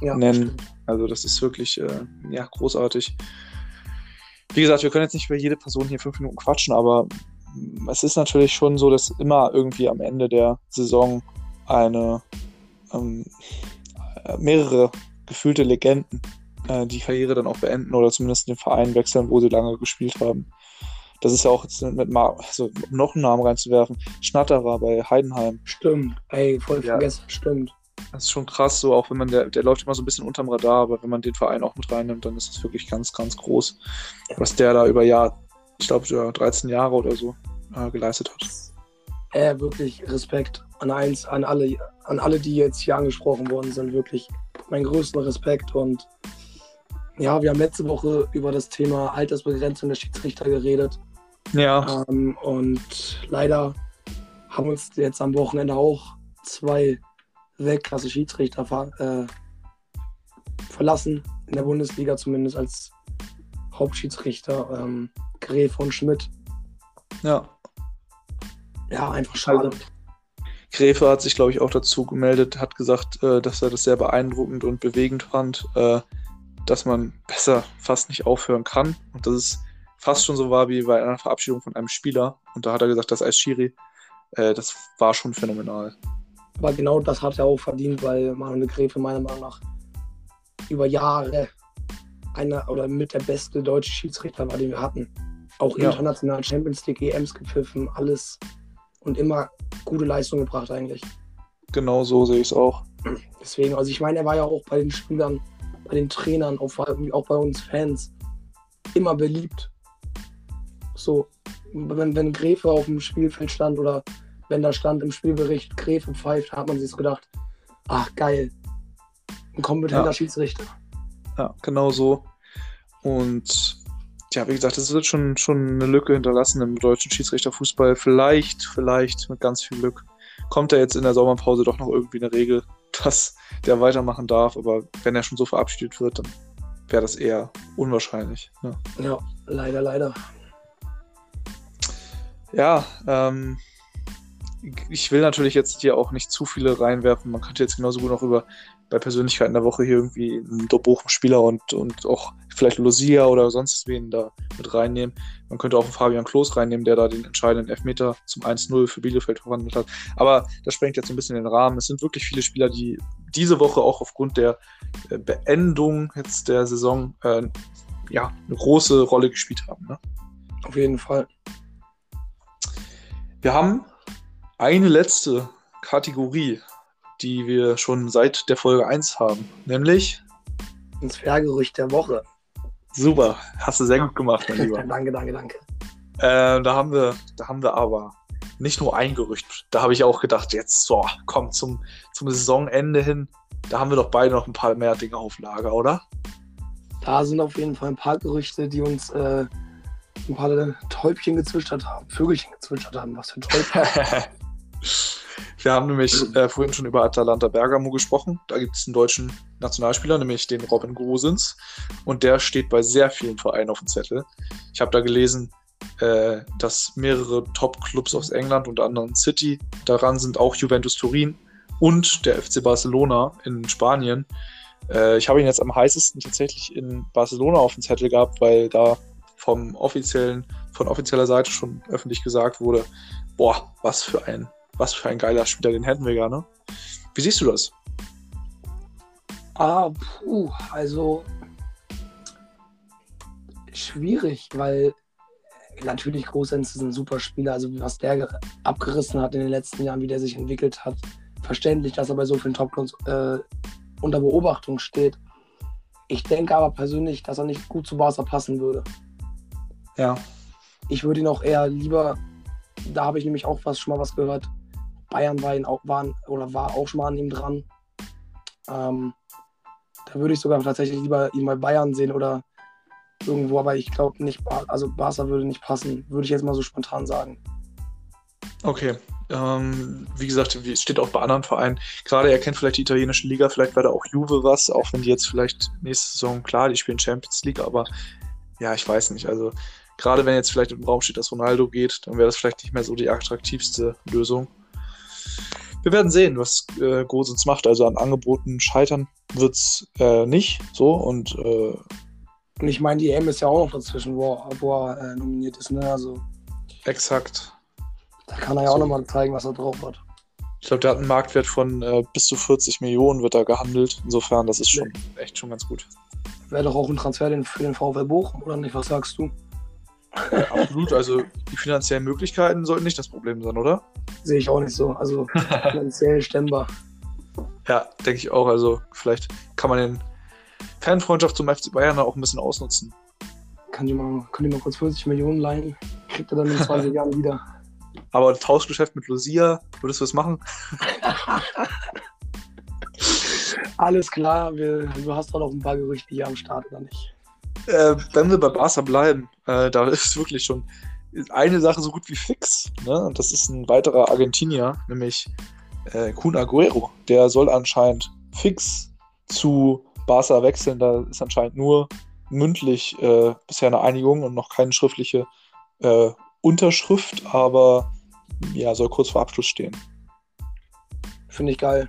Ja, nennen. Also das ist wirklich äh, ja, großartig. Wie gesagt, wir können jetzt nicht über jede Person hier fünf Minuten quatschen, aber es ist natürlich schon so, dass immer irgendwie am Ende der Saison eine ähm, äh, mehrere gefühlte Legenden äh, die Karriere dann auch beenden oder zumindest den Verein wechseln, wo sie lange gespielt haben. Das ist ja auch jetzt mit Ma also, um noch einen Namen reinzuwerfen. Schnatterer bei Heidenheim. Stimmt. Ey, voll Ja. vergessen. Stimmt. Das ist schon krass, so auch wenn man, der, der läuft immer so ein bisschen unterm Radar, aber wenn man den Verein auch mit reinnimmt, dann ist das wirklich ganz, ganz groß, was der da über Jahr, ich glaube, ja, 13 Jahre oder so äh, geleistet hat. Äh, wirklich Respekt an eins, an alle, an alle, die jetzt hier angesprochen worden sind. Wirklich mein größten Respekt. Und ja, wir haben letzte Woche über das Thema Altersbegrenzung der Schiedsrichter geredet. Ja, Ähm, und leider haben uns jetzt am Wochenende auch zwei Weltklasse-Schiedsrichter äh, verlassen, in der Bundesliga zumindest als Hauptschiedsrichter, ähm, Gref und Schmidt. ja. Ja, einfach schade. Gräfe hat sich, glaube ich, auch dazu gemeldet, hat gesagt, äh, dass er das sehr beeindruckend und bewegend fand, äh, dass man besser fast nicht aufhören kann. Und dass es fast schon so war wie bei einer Verabschiedung von einem Spieler. Und da hat er gesagt, dass als Schiri, äh, das war schon phänomenal. Aber genau das hat er auch verdient, weil Manuel Gräfe meiner Meinung nach über Jahre einer oder mit der beste deutsche Schiedsrichter war, den wir hatten. Auch Ja. international Champions League, EMs gepfiffen, alles und immer gute Leistung gebracht eigentlich. Genau so sehe ich es auch. Deswegen, also ich meine, er war ja auch bei den Spielern, bei den Trainern, auch, auch bei uns Fans immer beliebt. So, wenn, wenn Gräfe auf dem Spielfeld stand oder wenn da stand im Spielbericht Gräfe pfeift, hat man sich so gedacht, ach geil, ein kompetenter Ja. Schiedsrichter. Ja, genau so. Und ja, wie gesagt, es wird schon, schon eine Lücke hinterlassen im deutschen Schiedsrichterfußball. Vielleicht, vielleicht mit ganz viel Glück kommt da jetzt in der Sommerpause doch noch irgendwie eine Regel, dass der weitermachen darf. Aber wenn er schon so verabschiedet wird, dann wäre das eher unwahrscheinlich. Ne? Ja, leider, leider. Ja, ähm, ich will natürlich jetzt hier auch nicht zu viele reinwerfen. Man könnte jetzt genauso gut noch über bei Persönlichkeiten der Woche hier irgendwie einen Bochum-Spieler und, und auch vielleicht Lucia oder sonst wen da mit reinnehmen. Man könnte auch einen Fabian Klos reinnehmen, der da den entscheidenden Elfmeter zum 1-0 für Bielefeld verwandelt hat. Aber das sprengt jetzt so ein bisschen den Rahmen. Es sind wirklich viele Spieler, die diese Woche auch aufgrund der äh, Beendung jetzt der Saison äh, ja, eine große Rolle gespielt haben. Ne? Auf jeden Fall. Wir haben eine letzte Kategorie, die wir schon seit der Folge 1 haben, nämlich Ins Fairgerücht der Woche. super, hast du sehr gut gemacht, mein Lieber. danke, danke, danke. äh, da haben wir, da haben wir aber nicht nur ein Gerücht. Da habe ich auch gedacht, jetzt so, komm zum, zum Saisonende hin. Da haben wir doch beide noch ein paar mehr Dinge auf Lager, oder? Da sind auf jeden Fall ein paar Gerüchte, die uns äh, ein paar Täubchen gezwitschert haben, Vögelchen gezwitschert haben. Was für ein Täubchen. Wir haben nämlich äh, vorhin schon über Atalanta Bergamo gesprochen. Da gibt es einen deutschen Nationalspieler, nämlich den Robin Gosens. Und der steht bei sehr vielen Vereinen auf dem Zettel. Ich habe da gelesen, äh, dass mehrere Top-Clubs aus England, unter anderem City, daran sind auch Juventus Turin und der FC Barcelona in Spanien. Äh, ich habe ihn jetzt am heißesten tatsächlich in Barcelona auf dem Zettel gehabt, weil da vom offiziellen, von offizieller Seite schon öffentlich gesagt wurde, boah, was für ein, was für ein geiler Spieler, den hätten wir gerne. Wie siehst du das? ah, puh, also schwierig, weil natürlich Großenz ist ein super Spieler. Also was der ge- abgerissen hat in den letzten Jahren, wie der sich entwickelt hat, verständlich, dass er bei so vielen Top-Clubs äh, unter Beobachtung steht. Ich denke aber persönlich, dass er nicht gut zu Barca passen würde. Ja. Ich würde ihn auch eher lieber, da habe ich nämlich auch was, schon mal was gehört. Bayern war, ihn auch, waren, oder war auch schon mal an ihm dran. Ähm, da würde ich sogar tatsächlich lieber ihn bei Bayern sehen oder irgendwo, aber ich glaube nicht, also Barca würde nicht passen, würde ich jetzt mal so spontan sagen. Okay. Ähm, wie gesagt, steht auch bei anderen Vereinen. Gerade er kennt vielleicht die italienische Liga, vielleicht wäre da auch Juve was, auch wenn die jetzt vielleicht nächste Saison, klar, die spielen Champions League, aber ja, ich weiß nicht. Also gerade wenn jetzt vielleicht im Raum steht, dass Ronaldo geht, dann wäre das vielleicht nicht mehr so die attraktivste Lösung. Wir werden sehen, was äh, Gosens macht. Also an Angeboten scheitern wird es äh, nicht so und äh, Und ich meine, die EM ist ja auch noch dazwischen, wo, wo er äh, nominiert ist. Ne? Also exakt. da kann er ja So. auch nochmal zeigen, was er drauf hat. Ich glaube, der hat einen Marktwert von äh, bis zu 40 Millionen wird da gehandelt. Insofern, das ist schon echt schon ganz gut. Wäre doch auch ein Transfer für den VfL Bochum, oder nicht? Was sagst du? Absolut, also die finanziellen Möglichkeiten sollten nicht das Problem sein, oder? Sehe ich auch nicht so. Also finanziell stemmbar. Ja, denke ich auch. Also vielleicht kann man den Fanfreundschaft zum FC Bayern auch ein bisschen ausnutzen. Kann die mal, können die mal kurz 40 Millionen leihen? Kriegt er dann in 20 Jahren wieder. Aber Tauschgeschäft mit Lucia, würdest du das machen? Alles klar, wir, du hast doch noch ein paar Gerüchte hier am Start, oder nicht? Äh, wenn wir bei Barca bleiben, äh, da ist wirklich schon eine Sache so gut wie fix. Ne? Und das ist ein weiterer Argentinier, nämlich äh, Kun Aguero. Der soll anscheinend fix zu Barca wechseln. Da ist anscheinend nur mündlich äh, bisher eine Einigung und noch keine schriftliche äh, Unterschrift, aber ja, soll kurz vor Abschluss stehen. Finde ich geil.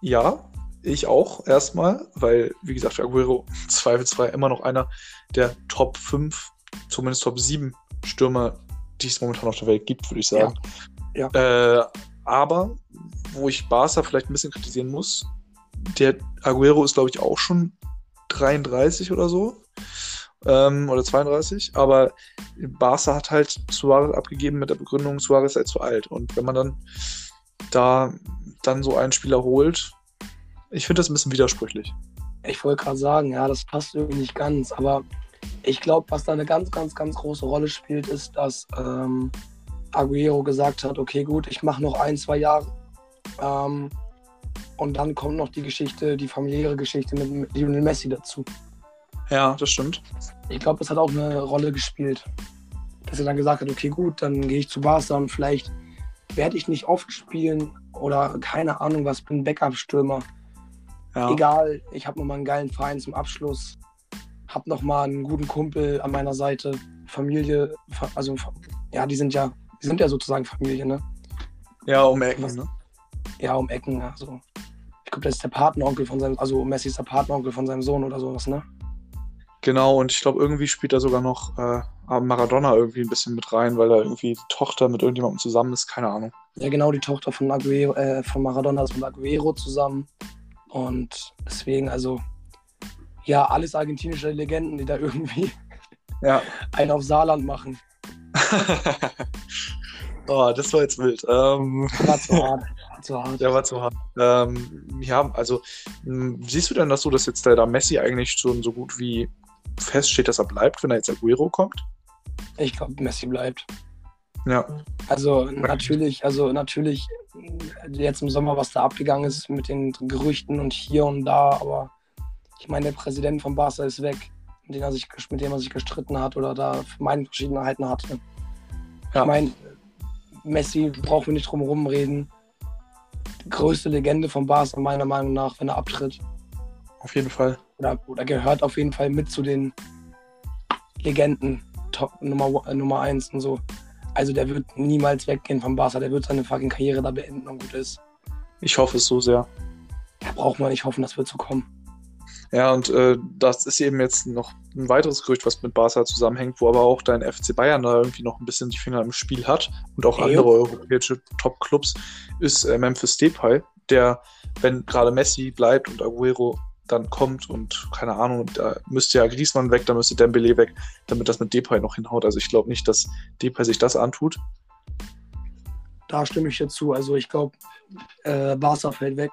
Ja, ich auch erstmal, weil, wie gesagt, Aguero zweifelsfrei immer noch einer der Top 5, zumindest Top 7 Stürmer, die es momentan auf der Welt gibt, würde ich sagen. Ja. Äh, aber, wo ich Barca vielleicht ein bisschen kritisieren muss, der Aguero ist, glaube ich, auch schon 33 oder so. Ähm, oder 32. Aber Barca hat halt Suarez abgegeben mit der Begründung, Suarez sei zu alt. Und wenn man dann da dann so einen Spieler holt, ich finde das ein bisschen widersprüchlich. Ich wollte gerade sagen, ja, das passt irgendwie nicht ganz. Aber ich glaube, was da eine ganz, ganz, ganz große Rolle spielt, ist, dass ähm, Aguero gesagt hat, okay, gut, ich mache noch ein, zwei Jahre. Ähm, und dann kommt noch die Geschichte, die familiäre Geschichte mit, mit Lionel Messi dazu. Ja, das stimmt. Ich glaube, das hat auch eine Rolle gespielt. Dass er dann gesagt hat, okay, gut, dann gehe ich zu Barca und vielleicht werde ich nicht oft spielen oder keine Ahnung was, bin Backup-Stürmer. Ja. Egal, ich habe nochmal einen geilen Verein zum Abschluss, habe nochmal einen guten Kumpel an meiner Seite, Familie, Fa- also ja, die sind ja, die sind ja sozusagen Familie, ne? Ja, um Ecken, Was- ne? Ja, um Ecken, also. Ich glaube, das ist der Patenonkel von seinem, also Messi ist der Patenonkel von seinem Sohn oder sowas, ne? Genau, und ich glaube, irgendwie spielt da sogar noch äh, Maradona irgendwie ein bisschen mit rein, weil da irgendwie die Tochter mit irgendjemandem zusammen ist, keine Ahnung. Ja, genau, die Tochter von Aguero, äh, von Maradona ist mit Aguero zusammen. Und deswegen, also, ja, alles argentinische Legenden, die da irgendwie Ja. einen auf Saarland machen. oh, das war jetzt wild. Ähm, War zu hart. War zu hart. der war zu hart. Ähm, ja, also mh, siehst du denn das so, dass jetzt der da Messi eigentlich schon so gut wie feststeht, dass er bleibt, wenn er jetzt Aguero kommt? Ich glaube, Messi bleibt. Ja. Also natürlich, also natürlich jetzt im Sommer, was da abgegangen ist mit den Gerüchten und hier und da, aber ich meine, der Präsident von Barca ist weg, mit dem er sich, mit dem er sich gestritten hat oder da Meinungsverschiedenheiten hatte. Ja. Ich meine, Messi brauchen wir nicht drum herum reden. Die größte Legende von Barca meiner Meinung nach, wenn er abtritt. Auf jeden Fall. Oder, oder gehört auf jeden Fall mit zu den Legenden, Top Nummer, äh, Nummer eins und so. Also der wird niemals weggehen vom Barca, der wird seine fucking Karriere da beenden und gut ist. Ich hoffe es so sehr. Da braucht man nicht hoffen, das wird so kommen. Ja, und äh, das ist eben jetzt noch ein weiteres Gerücht, was mit Barca zusammenhängt, wo aber auch dein FC Bayern da irgendwie noch ein bisschen die Finger im Spiel hat und auch andere europäische Top-Clubs, ist äh, Memphis Depay, der, wenn gerade Messi bleibt und Aguero dann kommt und keine Ahnung, da müsste ja Griezmann weg, da müsste Dembele weg, damit das mit Depay noch hinhaut. Also ich glaube nicht, dass Depay sich das antut. Da stimme ich dir zu. Also ich glaube, äh, Barca fällt weg.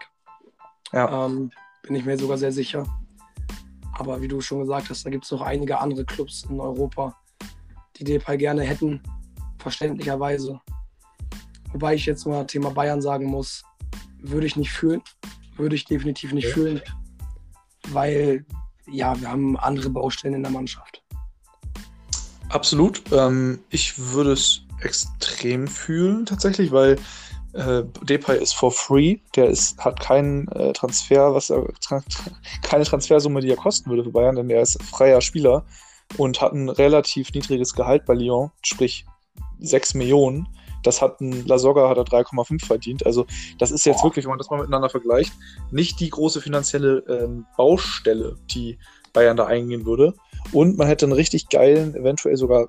Ja. Ähm, bin ich mir sogar sehr sicher. Aber wie du schon gesagt hast, da gibt es noch einige andere Clubs in Europa, die Depay gerne hätten, verständlicherweise. Wobei ich jetzt mal Thema Bayern sagen muss, würde ich nicht fühlen. Würde ich definitiv nicht Okay. fühlen. Weil, ja, wir haben andere Baustellen in der Mannschaft. Absolut. Ähm, ich würde es extrem fühlen tatsächlich, weil äh, Depay ist for free. Der ist, hat keinen äh, Transfer, was er, tra keine Transfersumme, die er kosten würde für Bayern, denn er ist freier Spieler und hat ein relativ niedriges Gehalt bei Lyon, sprich 6 Millionen. Das hat ein Lasogga hat er 3,5 verdient. Also das ist jetzt Boah. wirklich, wenn man das mal miteinander vergleicht, nicht die große finanzielle ähm, Baustelle, die Bayern da eingehen würde. Und man hätte einen richtig geilen, eventuell sogar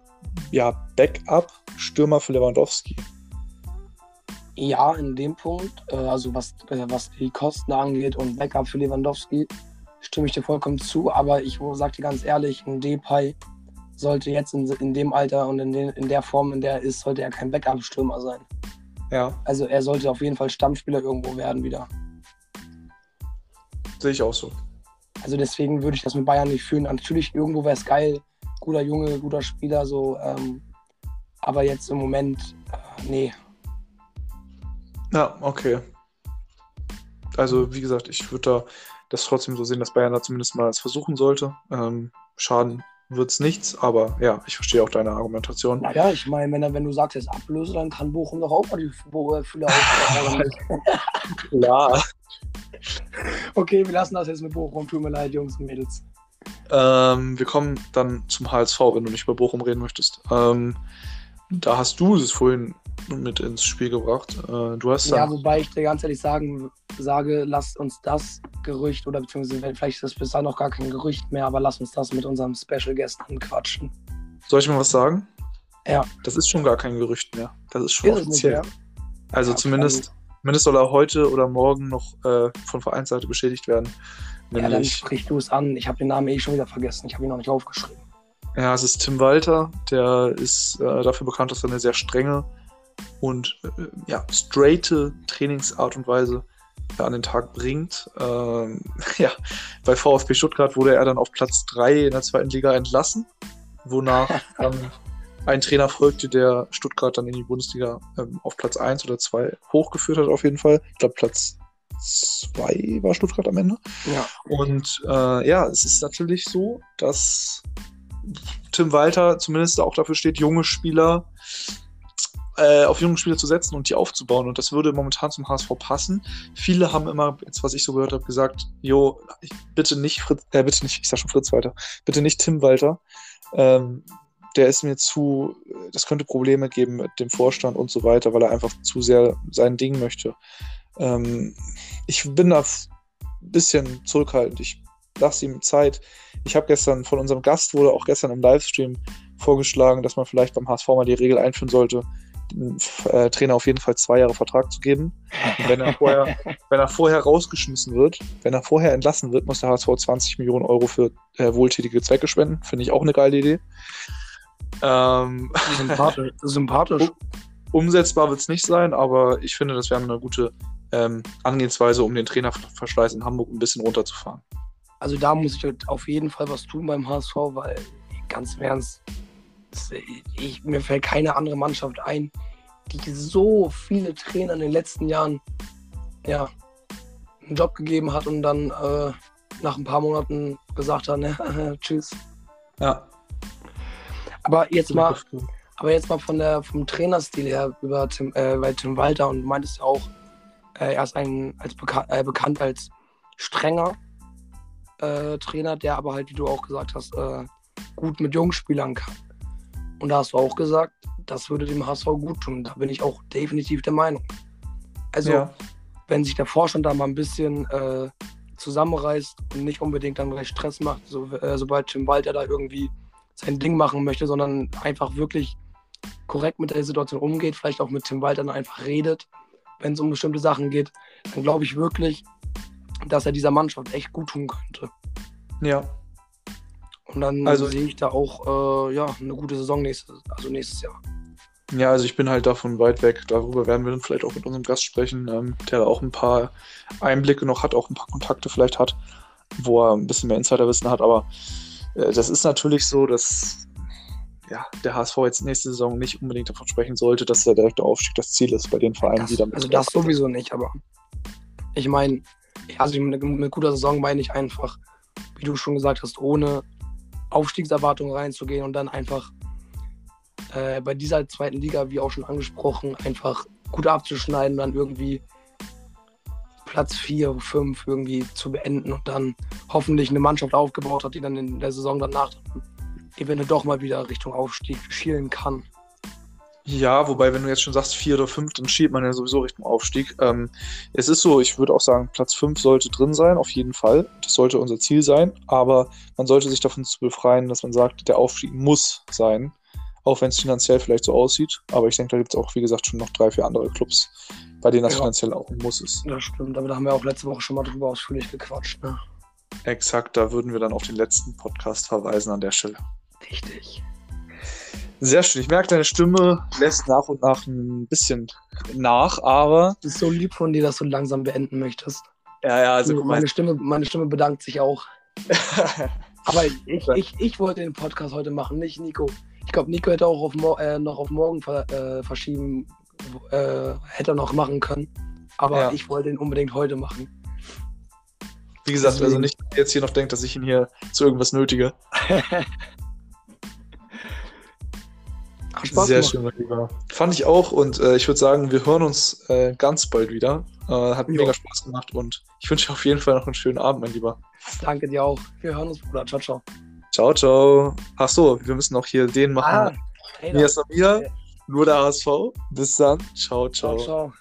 ja, Backup-Stürmer für Lewandowski. Ja, in dem Punkt, äh, also was, äh, was die Kosten angeht und Backup für Lewandowski, stimme ich dir vollkommen zu. Aber ich sage dir ganz ehrlich, ein Depay sollte jetzt in, in dem Alter und in, den, in der Form, in der er ist, sollte er kein Backup-Stürmer sein. Ja, Also er sollte auf jeden Fall Stammspieler irgendwo werden wieder. sehe ich auch so. Also deswegen würde ich das mit Bayern nicht fühlen. Natürlich, irgendwo wäre es geil, guter Junge, guter Spieler, so. Ähm, aber jetzt im Moment, äh, nee. Ja, okay. Also, wie gesagt, ich würde da das trotzdem so sehen, dass Bayern da zumindest mal es versuchen sollte. Ähm, Schaden wird es nichts, aber ja, ich verstehe auch deine Argumentation. Naja, ich meine, wenn, wenn du sagst, jetzt Ablöse, dann kann Bochum doch auch mal die Fühler aufstellen. Klar. okay, wir lassen das jetzt mit Bochum. Tut mir leid, Jungs und Mädels. Ähm, wir kommen dann zum HSV, wenn du nicht über Bochum reden möchtest. Ähm, da hast du es vorhin mit ins Spiel gebracht. Äh, du hast Ja, wobei ich dir ganz ehrlich sagen, sage, lasst uns das Gerücht oder beziehungsweise vielleicht ist das bis dahin noch gar kein Gerücht mehr, aber lasst uns das mit unserem Special Guest anquatschen. soll ich mal was sagen? Ja. Das ist schon gar kein Gerücht mehr. Das ist schon Ist es nicht offiziell. mehr? Also Ja, zumindest, zumindest soll er heute oder morgen noch äh, von Vereinsseite beschädigt werden. Ja, dann Nämlich, sprich du es an. Ich habe den Namen eh schon wieder vergessen. Ich habe ihn noch nicht aufgeschrieben. ja, es ist Tim Walter, der ist äh, dafür bekannt, dass er eine sehr strenge und äh, ja, straighte Trainingsart und Weise an den Tag bringt. Ähm, ja, bei VfB Stuttgart wurde er dann auf Platz 3 in der zweiten Liga entlassen, wonach ähm, ein Trainer folgte, der Stuttgart dann in die Bundesliga ähm, auf Platz 1 oder 2 hochgeführt hat, auf jeden Fall. Ich glaube, Platz 2 war Stuttgart am Ende. Ja. Und äh, ja, es ist natürlich so, dass Tim Walter zumindest auch dafür steht, junge Spieler äh, auf junge Spieler zu setzen und die aufzubauen. Und das würde momentan zum HSV passen. Viele haben immer, jetzt was ich so gehört habe, gesagt, jo, bitte nicht Fritz, äh, bitte nicht, ich sag schon Fritz Walter, bitte nicht Tim Walter. Ähm, der ist mir zu, das könnte Probleme geben mit dem Vorstand und so weiter, weil er einfach zu sehr sein Ding möchte. Ähm, ich bin da ein bisschen zurückhaltend. Ich lasse ihm Zeit. Ich habe gestern von unserem Gast wurde auch gestern im Livestream vorgeschlagen, dass man vielleicht beim HSV mal die Regel einführen sollte, äh, Trainer auf jeden Fall zwei Jahre Vertrag zu geben. Und wenn er vorher, wenn er vorher rausgeschmissen wird, wenn er vorher entlassen wird, muss der HSV 20 Millionen Euro für äh, wohltätige Zwecke spenden. Finde ich auch eine geile Idee. Ähm, Sympathisch. Sympathisch. umsetzbar wird es nicht sein, aber ich finde, das wäre eine gute ähm, Angehensweise, um den Trainerverschleiß in Hamburg ein bisschen runterzufahren. Also da muss ich halt auf jeden Fall was tun beim HSV, weil ganz im Ernst, ich, mir fällt keine andere Mannschaft ein, die so viele Trainer in den letzten Jahren ja, einen Job gegeben hat und dann äh, nach ein paar Monaten gesagt hat, ne, tschüss. Ja. Aber jetzt mal, aber jetzt mal von der, vom Trainerstil her über Tim, äh, bei Tim Walter und meintest ja auch, äh, er ist ein, als beka äh, bekannt als strenger äh, Trainer, der aber halt, wie du auch gesagt hast, äh, gut mit Jungspielern kann. Und da hast du auch gesagt, das würde dem HSV gut tun. Da bin ich auch definitiv der Meinung. Also, ja. wenn sich der Vorstand da mal ein bisschen äh, zusammenreißt und nicht unbedingt dann gleich Stress macht, so, äh, sobald Tim Walter da irgendwie sein Ding machen möchte, sondern einfach wirklich korrekt mit der Situation umgeht, vielleicht auch mit Tim Walter dann einfach redet, wenn es um bestimmte Sachen geht, dann glaube ich wirklich, dass er dieser Mannschaft echt gut tun könnte. ja. Und dann Also- sehe ich da auch äh, ja, eine gute Saison nächstes, also nächstes Jahr. Ja, also ich bin halt davon weit weg. Darüber werden wir dann vielleicht auch mit unserem Gast sprechen, ähm, der da auch ein paar Einblicke noch hat, auch ein paar Kontakte vielleicht hat, wo er ein bisschen mehr Insiderwissen hat. Aber äh, das ist natürlich so, dass ja, der HSV jetzt nächste Saison nicht unbedingt davon sprechen sollte, dass der direkte Aufstieg das Ziel ist bei den Vereinen, Das, die damit. also das sowieso nicht, aber ich meine, also mit, mit guter Saison meine ich einfach, wie du schon gesagt hast, ohne Aufstiegserwartungen reinzugehen und dann einfach äh, bei dieser zweiten Liga, wie auch schon angesprochen, einfach gut abzuschneiden dann irgendwie Platz 4, 5 irgendwie zu beenden und dann hoffentlich eine Mannschaft aufgebaut hat, die dann in der Saison danach eventuell doch mal wieder Richtung Aufstieg schielen kann. Ja, wobei, wenn du jetzt schon sagst, vier oder fünf, dann schiebt man ja sowieso Richtung Aufstieg. Ähm, es ist so, ich würde auch sagen, Platz fünf sollte drin sein, auf jeden Fall. Das sollte unser Ziel sein, aber man sollte sich davon zu befreien, dass man sagt, der Aufstieg muss sein, auch wenn es finanziell vielleicht so aussieht. Aber ich denke, da gibt es auch, wie gesagt, schon noch drei, vier andere Clubs, bei denen das Ja. finanziell auch ein Muss ist. Das stimmt, aber da haben wir auch letzte Woche schon mal drüber ausführlich gequatscht. Ne? Exakt, da würden wir dann auf den letzten Podcast verweisen an der Stelle. Richtig. Sehr schön. Ich merke, deine Stimme lässt nach und nach ein bisschen nach, aber Das ist so lieb von dir, dass du langsam beenden möchtest. ja, ja, also guck mal. meine, Stimme, meine Stimme bedankt sich auch. Aber ich, ich, ich wollte den Podcast heute machen, nicht Nico. Ich glaube, Nico hätte auch auf äh, noch auf morgen ver äh, verschieben, äh, hätte er noch machen können. Aber Ja. ich wollte ihn unbedingt heute machen. Wie gesagt, also Deswegen- nicht dass jetzt hier noch denkt, dass ich ihn hier zu irgendwas nötige. Hat Spaß Sehr gemacht. schön, mein Lieber. Fand ich auch und äh, ich würde sagen, wir hören uns äh, ganz bald wieder. Äh, hat Ja. mega Spaß gemacht und ich wünsche dir auf jeden Fall noch einen schönen Abend, mein Lieber. Danke dir auch. Wir hören uns, Bruder. Ciao, ciao. Ciao, ciao. Ach so, wir müssen noch hier den machen. Ah, Taylor. Mia Samir, Nur der HSV. Bis dann. Ciao, Ciao, ciao. ciao.